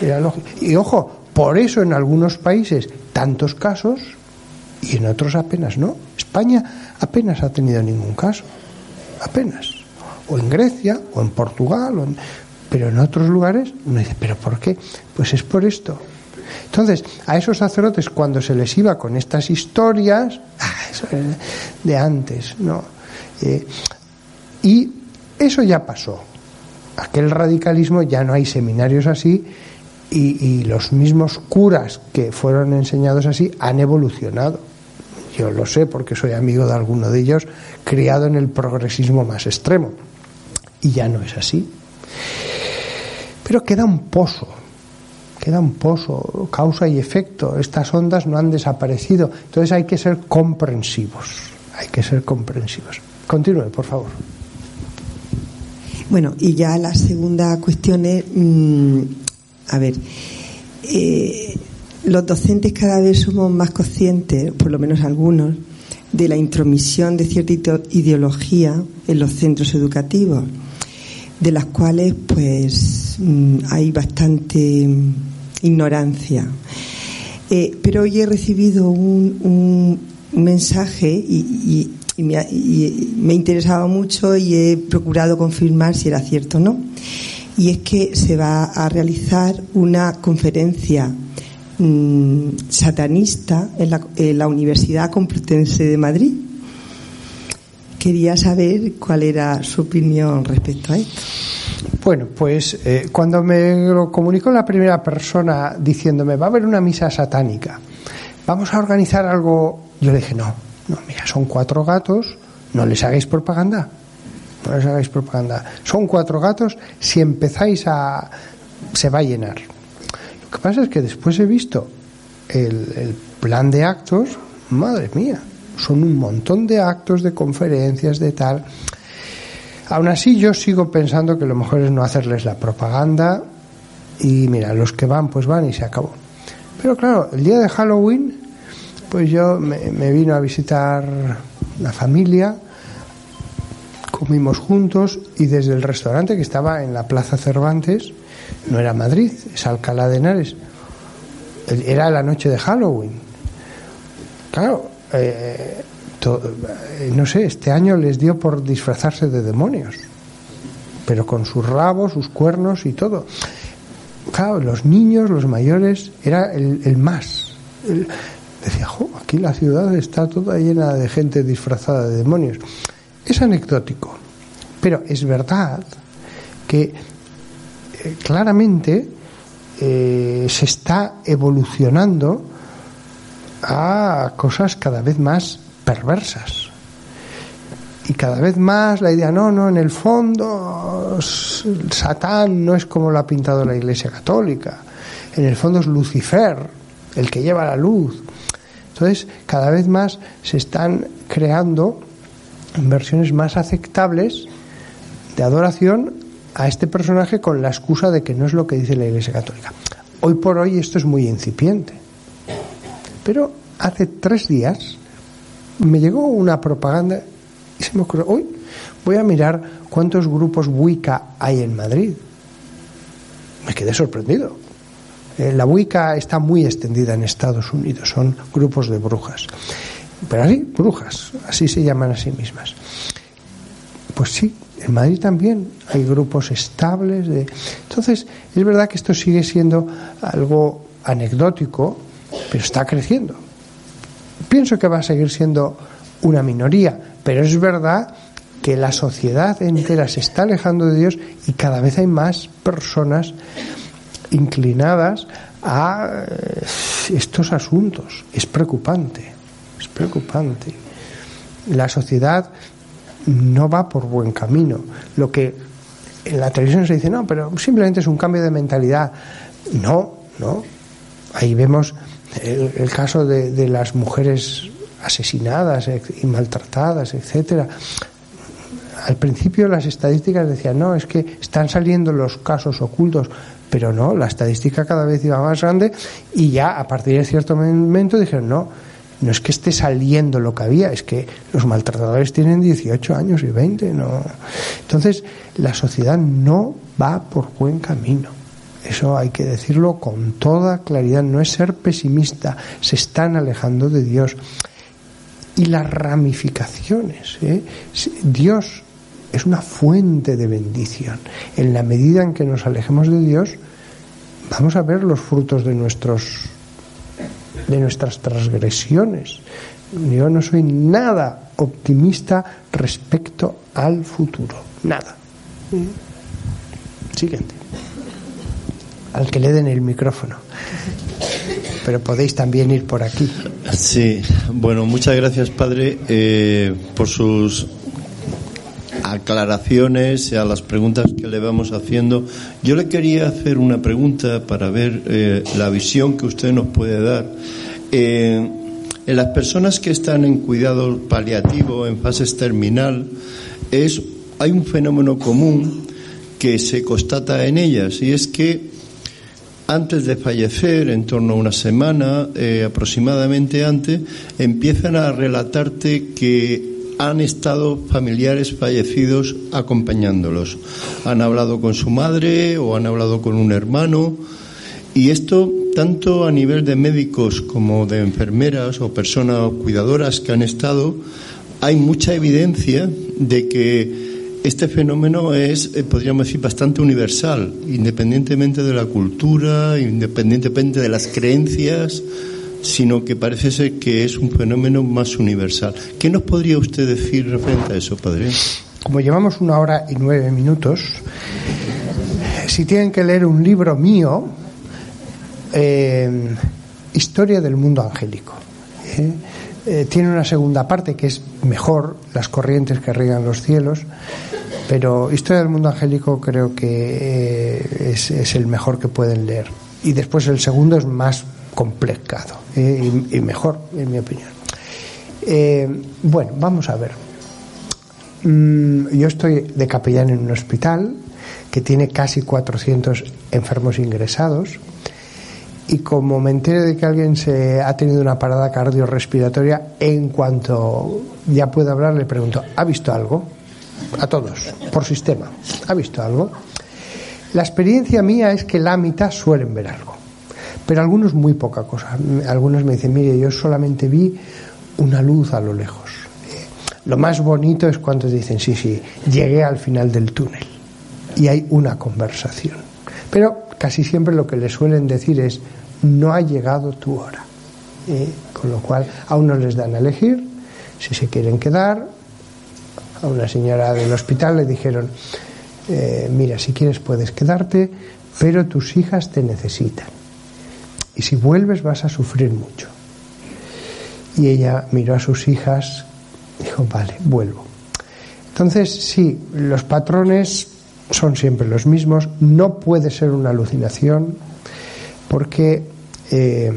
era lógico. Y ojo, por eso en algunos países tantos casos y en otros apenas no. España apenas ha tenido ningún caso, apenas. O en Grecia, o en Portugal, o en... pero en otros lugares uno dice, ¿pero por qué? Pues es por esto. Entonces, a esos sacerdotes cuando se les iba con estas historias, ah, de antes, ¿no? Eh, y eso ya pasó. Aquel radicalismo ya no hay seminarios así y los mismos curas que fueron enseñados así han evolucionado yo lo sé porque soy amigo de alguno de ellos, criado en el progresismo más extremo. Y ya no es así. Pero queda un pozo, queda un pozo, causa y efecto. Estas ondas no han desaparecido. Entonces hay que ser comprensivos, hay que ser comprensivos. Continúe, por favor. Bueno, y ya la segunda cuestión es, mm, a ver, eh, los docentes cada vez somos más conscientes, por lo menos algunos, de la intromisión de cierta ideología en los centros educativos, de las cuales pues mm, hay bastante ignorancia. Eh, pero hoy he recibido un, mensaje y, me ha, interesado mucho y he procurado confirmar si era cierto o no. Y es que se va a realizar una conferencia mm, satanista en la, en la Universidad Complutense de Madrid. Quería saber cuál era su opinión respecto a esto. Bueno, pues eh, cuando me lo comunicó la primera persona diciéndome va a haber una misa satánica, vamos a organizar algo, yo le dije no, no, mira, son cuatro gatos, no les hagáis propaganda, no les hagáis propaganda, son cuatro gatos, si empezáis a se va a llenar. Que pasa es que después he visto el, el plan de actos, madre mía, son un montón de actos, de conferencias, de tal. Aún así, yo sigo pensando que lo mejor es no hacerles la propaganda y mira, los que van, pues van y se acabó. Pero claro, el día de Halloween, pues yo me, vino a visitar la familia, comimos juntos y desde el restaurante que estaba en la Plaza Cervantes, no era Madrid, es Alcalá de Henares, era la noche de Halloween. Claro, eh, eh, no sé, este año les dio por disfrazarse de demonios, pero con sus rabos, sus cuernos y todo. Claro, los niños, los mayores, era el, más. decía, aquí la ciudad está toda llena de gente disfrazada de demonios. Es anecdótico, pero es verdad que claramente eh, se está evolucionando a cosas cada vez más perversas. Y cada vez más la idea, no, no, en el fondo Satán no es como lo ha pintado la Iglesia Católica. En el fondo es Lucifer, el que lleva la luz. Entonces, cada vez más se están creando versiones más aceptables de adoración a este personaje con la excusa de que no es lo que dice la Iglesia Católica. Hoy por hoy esto es muy incipiente. Pero hace tres días me llegó una propaganda y se me ocurrió, hoy voy a mirar cuántos grupos Wicca hay en Madrid. Me quedé sorprendido. Eh, la Wicca está muy extendida en Estados Unidos, son grupos de brujas. Pero así, brujas, así se llaman a sí mismas. Pues sí, en Madrid también hay grupos estables. De... Entonces, es verdad que esto sigue siendo algo anecdótico, pero está creciendo. Pienso que va a seguir siendo una minoría, pero es verdad que la sociedad entera se está alejando de Dios y cada vez hay más personas inclinadas a eh, estos asuntos. Es preocupante, es preocupante. La sociedad no va por buen camino. Lo que en la televisión se dice, no, pero simplemente es un cambio de mentalidad. No, no. Ahí vemos el, caso de, las mujeres asesinadas y maltratadas, etcétera. Al principio las estadísticas decían, no, es que están saliendo los casos ocultos, pero no, la estadística cada vez iba más grande y ya a partir de cierto momento dijeron, no, no es que esté saliendo lo que había, es que los maltratadores tienen 18 años y 20, no. Entonces, la sociedad no va por buen camino. Eso hay que decirlo con toda claridad, no es ser pesimista, se están alejando de Dios. Y las ramificaciones, ¿eh? Dios es una fuente de bendición. En la medida en que nos alejemos de Dios, vamos a ver los frutos de nuestros de nuestras transgresiones. Yo no soy nada optimista respecto al futuro, nada. Siguiente al que le den el micrófono. Pero podéis también ir por aquí. Sí, bueno, muchas gracias, padre, eh, por sus aclaraciones a las preguntas que le vamos haciendo. Yo le quería hacer una pregunta para ver eh, la visión que usted nos puede dar. Eh, En las personas que están en cuidado paliativo, en fases terminal, es, hay un fenómeno común que se constata en ellas y es que antes de fallecer, en torno a una semana eh, aproximadamente antes, empiezan a relatarte que han estado familiares fallecidos acompañándolos. Han hablado con su madre o han hablado con un hermano y esto tanto a nivel de médicos como de enfermeras o personas cuidadoras que han estado, hay mucha evidencia de que este fenómeno es, eh, podríamos decir, bastante universal, independientemente de la cultura, independientemente de las creencias, sino que parece ser que es un fenómeno más universal. ¿Qué nos podría usted decir referente a eso, padre? Como llevamos una hora y nueve minutos, si tienen que leer un libro mío, eh, Historia del mundo angélico. ¿eh? Eh, tiene una segunda parte que es mejor, las corrientes que riegan los cielos, pero Historia del mundo angélico creo que es, es, el mejor que pueden leer. Y después el segundo es más complicado y, y, mejor, en mi opinión. bueno, vamos a ver. Mm, yo estoy de capellán en un hospital que tiene casi 400 enfermos ingresados y como me enteré de que alguien se ha tenido una parada cardiorrespiratoria, en cuanto ya puedo hablar, le pregunto, ¿ha visto algo? A todos, por sistema, ¿ha visto algo? La experiencia mía es que la mitad suelen ver algo, pero algunos muy poca cosa. Algunos me dicen, mire, yo solamente vi una luz a lo lejos. Lo más bonito es cuando dicen, sí, sí, llegué al final del túnel y hay una conversación. Pero casi siempre lo que le suelen decir es no ha llegado tu hora. Eh, con lo cual a unos les dan a elegir si se quieren quedar. A una señora del hospital le dijeron, eh, mira, si quieres puedes quedarte, pero tus hijas te necesitan. Y si vuelves vas a sufrir mucho. Y ella miró a sus hijas, dijo, vale, vuelvo. Entonces, sí, los patrones son siempre los mismos, no puede ser una alucinación, porque eh,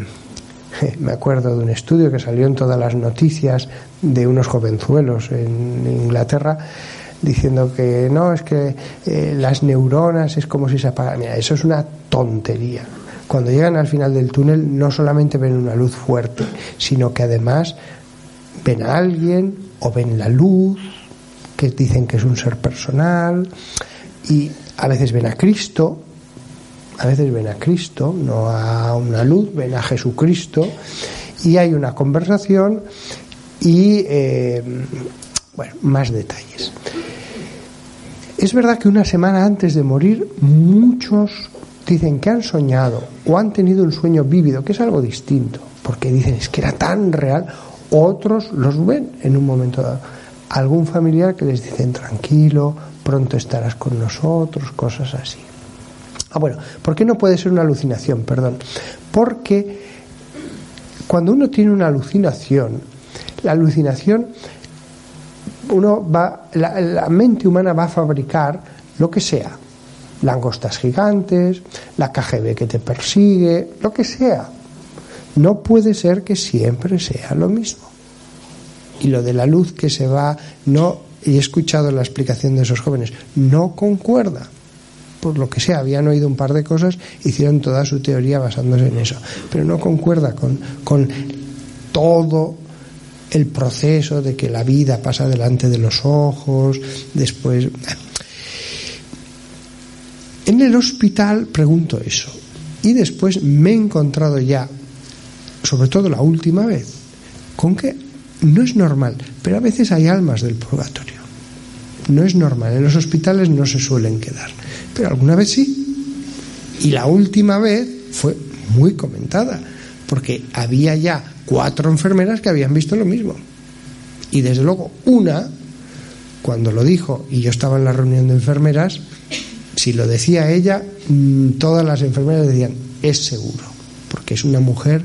me acuerdo de un estudio que salió en todas las noticias de unos jovenzuelos en Inglaterra diciendo que no, es que eh, las neuronas es como si se apagan. Mira, eso es una tontería. Cuando llegan al final del túnel no solamente ven una luz fuerte, sino que además ven a alguien o ven la luz, que dicen que es un ser personal, y a veces ven a Cristo, a veces ven a Cristo, no a una luz, ven a Jesucristo y hay una conversación y, eh, bueno, más detalles. Es verdad que una semana antes de morir muchos dicen que han soñado o han tenido un sueño vívido, que es algo distinto, porque dicen es que era tan real, otros los ven en un momento dado. Algún familiar que les dicen tranquilo, pronto estarás con nosotros, cosas así. Ah, bueno, ¿por qué no puede ser una alucinación? Perdón. Porque cuando uno tiene una alucinación, la alucinación, uno va, la, la mente humana va a fabricar lo que sea, langostas gigantes, la KGB que te persigue, lo que sea. No puede ser que siempre sea lo mismo. Y lo de la luz que se va, no y he escuchado la explicación de esos jóvenes, no concuerda. Por lo que sea, habían oído un par de cosas, hicieron toda su teoría basándose en eso, pero no concuerda con, con todo el proceso de que la vida pasa delante de los ojos, después... En el hospital pregunto eso y después me he encontrado ya, sobre todo la última vez, con que no es normal, pero a veces hay almas del purgatorio. No es normal, en los hospitales no se suelen quedar, pero alguna vez sí. Y la última vez fue muy comentada, porque había ya cuatro enfermeras que habían visto lo mismo. Y desde luego una, cuando lo dijo, y yo estaba en la reunión de enfermeras, si lo decía ella, mm, todas las enfermeras decían, es seguro, porque es una mujer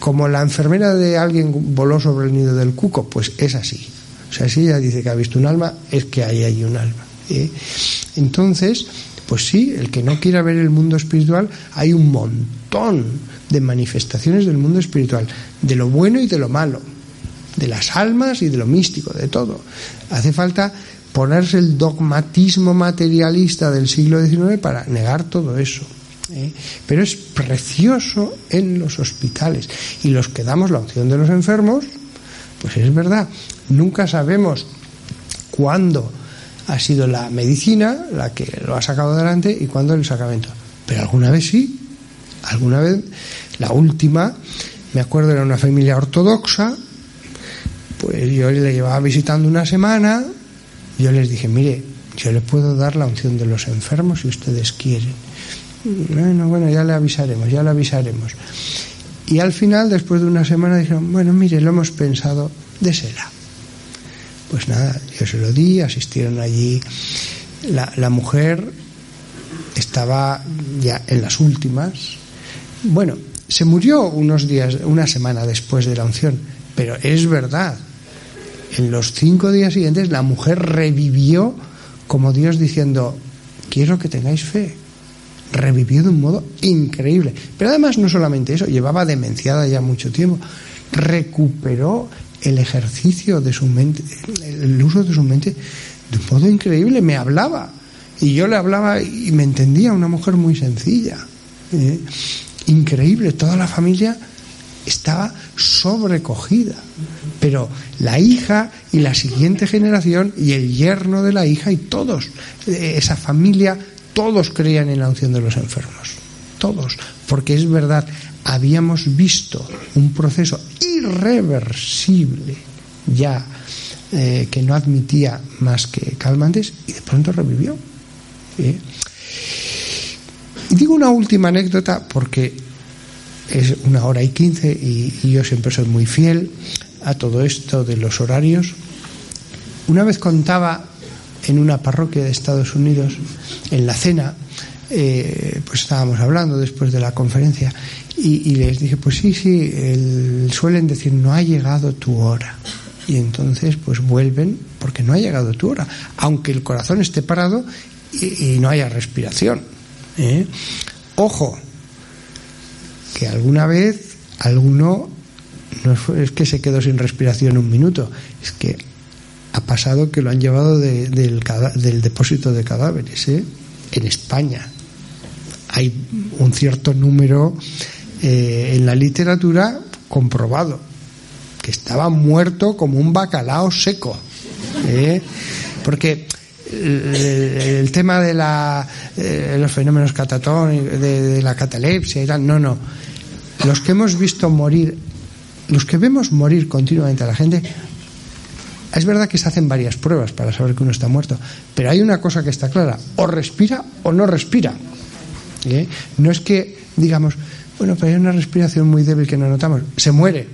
como la enfermera de alguien voló sobre el nido del cuco, pues es así. O sea, si ella dice que ha visto un alma, es que ahí hay un alma. ¿eh? Entonces, pues sí, el que no quiera ver el mundo espiritual, hay un montón de manifestaciones del mundo espiritual, de lo bueno y de lo malo, de las almas y de lo místico, de todo. Hace falta ponerse el dogmatismo materialista del siglo XIX para negar todo eso. ¿eh? Pero es precioso en los hospitales. Y los que damos la opción de los enfermos, pues es verdad, nunca sabemos cuándo ha sido la medicina la que lo ha sacado adelante y cuándo el sacramento. Pero alguna vez sí, alguna vez, la última, me acuerdo era una familia ortodoxa, pues yo le llevaba visitando una semana, yo les dije, mire, yo le puedo dar la unción de los enfermos si ustedes quieren. Bueno, bueno, ya le avisaremos, ya le avisaremos. Y al final, después de una semana, dijeron, bueno, mire, lo hemos pensado, désela. Pues nada, yo se lo di, asistieron allí. La mujer estaba ya en las últimas. Bueno, se murió unos días, una semana después de la unción, pero es verdad. En los cinco días siguientes la mujer revivió como Dios diciendo, quiero que tengáis fe. Revivió de un modo increíble. Pero además no solamente eso, llevaba demenciada ya mucho tiempo. Recuperó el ejercicio de su mente, el uso de su mente de un modo increíble. Me hablaba y yo le hablaba y me entendía, una mujer muy sencilla. ¿eh? Increíble, toda la familia estaba sobrecogida. Pero la hija y la siguiente generación y el yerno de la hija y todos, eh, esa familia, todos creían en la unción de los enfermos. Todos. Porque es verdad, habíamos visto un proceso irreversible ya eh, que no admitía más que calmantes y de pronto revivió. ¿eh? Y digo una última anécdota porque es una hora y quince y, yo siempre soy muy fiel a todo esto de los horarios. Una vez contaba en una parroquia de Estados Unidos, en la cena, eh, pues estábamos hablando después de la conferencia y, les dije, pues sí, sí, el, suelen decir, no ha llegado tu hora. Y entonces, pues vuelven porque no ha llegado tu hora, aunque el corazón esté parado y, y no haya respiración. ¿eh? Ojo, que alguna vez alguno no es que se quedó sin respiración un minuto, es que ha pasado que lo han llevado de, del, del, depósito de cadáveres ¿eh? en España. Hay un cierto número eh, en la literatura comprobado que estaba muerto como un bacalao seco. ¿eh? Porque el, el, tema de la, eh, los fenómenos catatónicos, de, la catalepsia no, no. Los que hemos visto morir los que vemos morir continuamente a la gente, es verdad que se hacen varias pruebas para saber que uno está muerto, pero hay una cosa que está clara, o respira o no respira. ¿Eh? No es que digamos, bueno, pero hay una respiración muy débil que no notamos, se muere.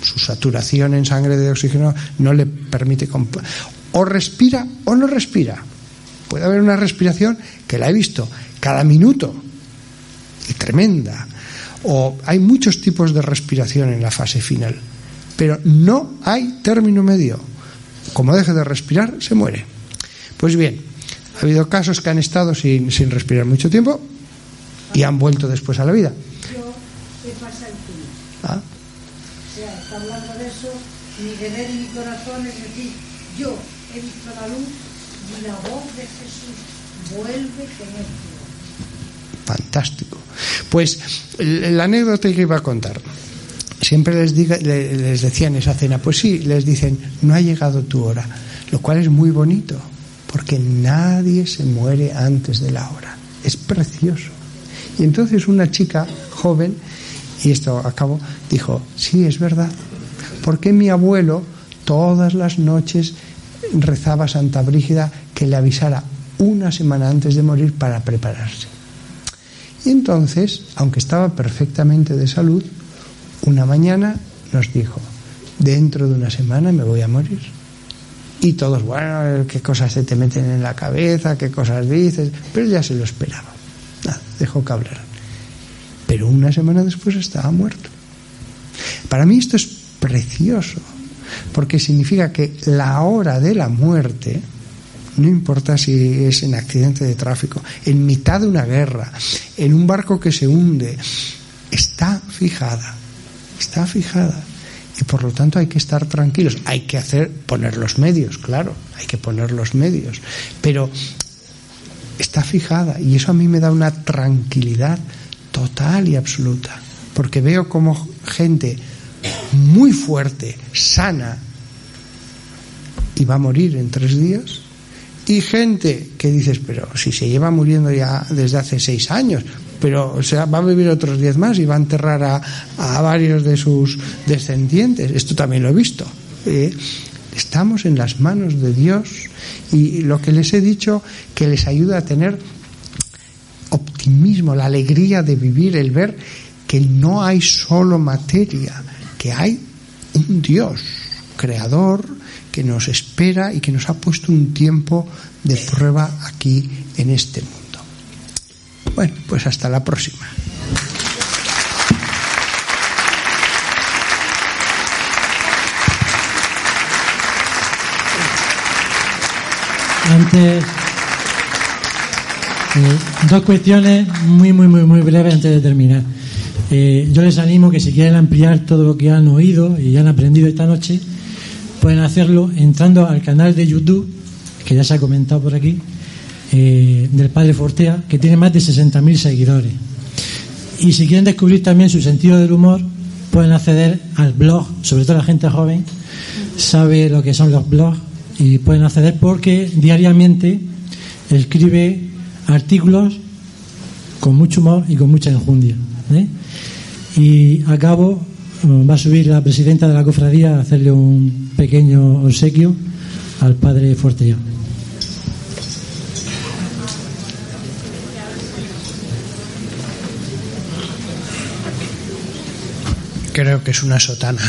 Su saturación en sangre de oxígeno no le permite... O respira o no respira. Puede haber una respiración que la he visto cada minuto y tremenda o hay muchos tipos de respiración en la fase final, pero no hay término medio. Como deje de respirar, se muere. Pues bien, ha habido casos que han estado sin, sin respirar mucho tiempo y han vuelto después a la vida. ¿Ah? O sea, está hablando de eso, mi deber y mi corazón es decir, yo he visto la luz y la voz de Jesús vuelve con él fantástico. Pues la anécdota que iba a contar. Siempre les, diga, les decía en esa cena, pues sí, les dicen, no ha llegado tu hora, lo cual es muy bonito, porque nadie se muere antes de la hora. Es precioso. Y entonces una chica joven, y esto acabo, dijo, sí, es verdad, porque mi abuelo todas las noches rezaba a Santa Brígida que le avisara una semana antes de morir para prepararse. Y entonces, aunque estaba perfectamente de salud, una mañana nos dijo, dentro de una semana me voy a morir. Y todos, bueno, qué cosas se te meten en la cabeza, qué cosas dices, pero ya se lo esperaba. Nada, dejó que hablaran. Pero una semana después estaba muerto. Para mí esto es precioso, porque significa que la hora de la muerte no importa si es en accidente de tráfico, en mitad de una guerra, en un barco que se hunde, está fijada, está fijada. Y por lo tanto hay que estar tranquilos, hay que hacer, poner los medios, claro, hay que poner los medios, pero está fijada y eso a mí me da una tranquilidad total y absoluta, porque veo como gente muy fuerte, sana, y va a morir en tres días, y gente que dices, pero si se lleva muriendo ya desde hace seis años, pero o sea, va a vivir otros diez más y va a enterrar a, a varios de sus descendientes. Esto también lo he visto. ¿eh? Estamos en las manos de Dios y lo que les he dicho que les ayuda a tener optimismo, la alegría de vivir, el ver que no hay solo materia, que hay un Dios creador que nos espera y que nos ha puesto un tiempo de prueba aquí en este mundo. Bueno, pues hasta la próxima. Antes, eh, dos cuestiones muy, muy, muy, muy breves antes de terminar. Eh, yo les animo que si quieren ampliar todo lo que han oído y han aprendido esta noche, pueden hacerlo entrando al canal de YouTube, que ya se ha comentado por aquí, eh, del Padre Fortea, que tiene más de 60.000 seguidores. Y si quieren descubrir también su sentido del humor, pueden acceder al blog, sobre todo la gente joven, sabe lo que son los blogs y pueden acceder porque diariamente escribe artículos con mucho humor y con mucha enjundia. ¿eh? Y a cabo va a subir la presidenta de la cofradía a hacerle un pequeño obsequio al padre Fortea. Creo que es una sotana.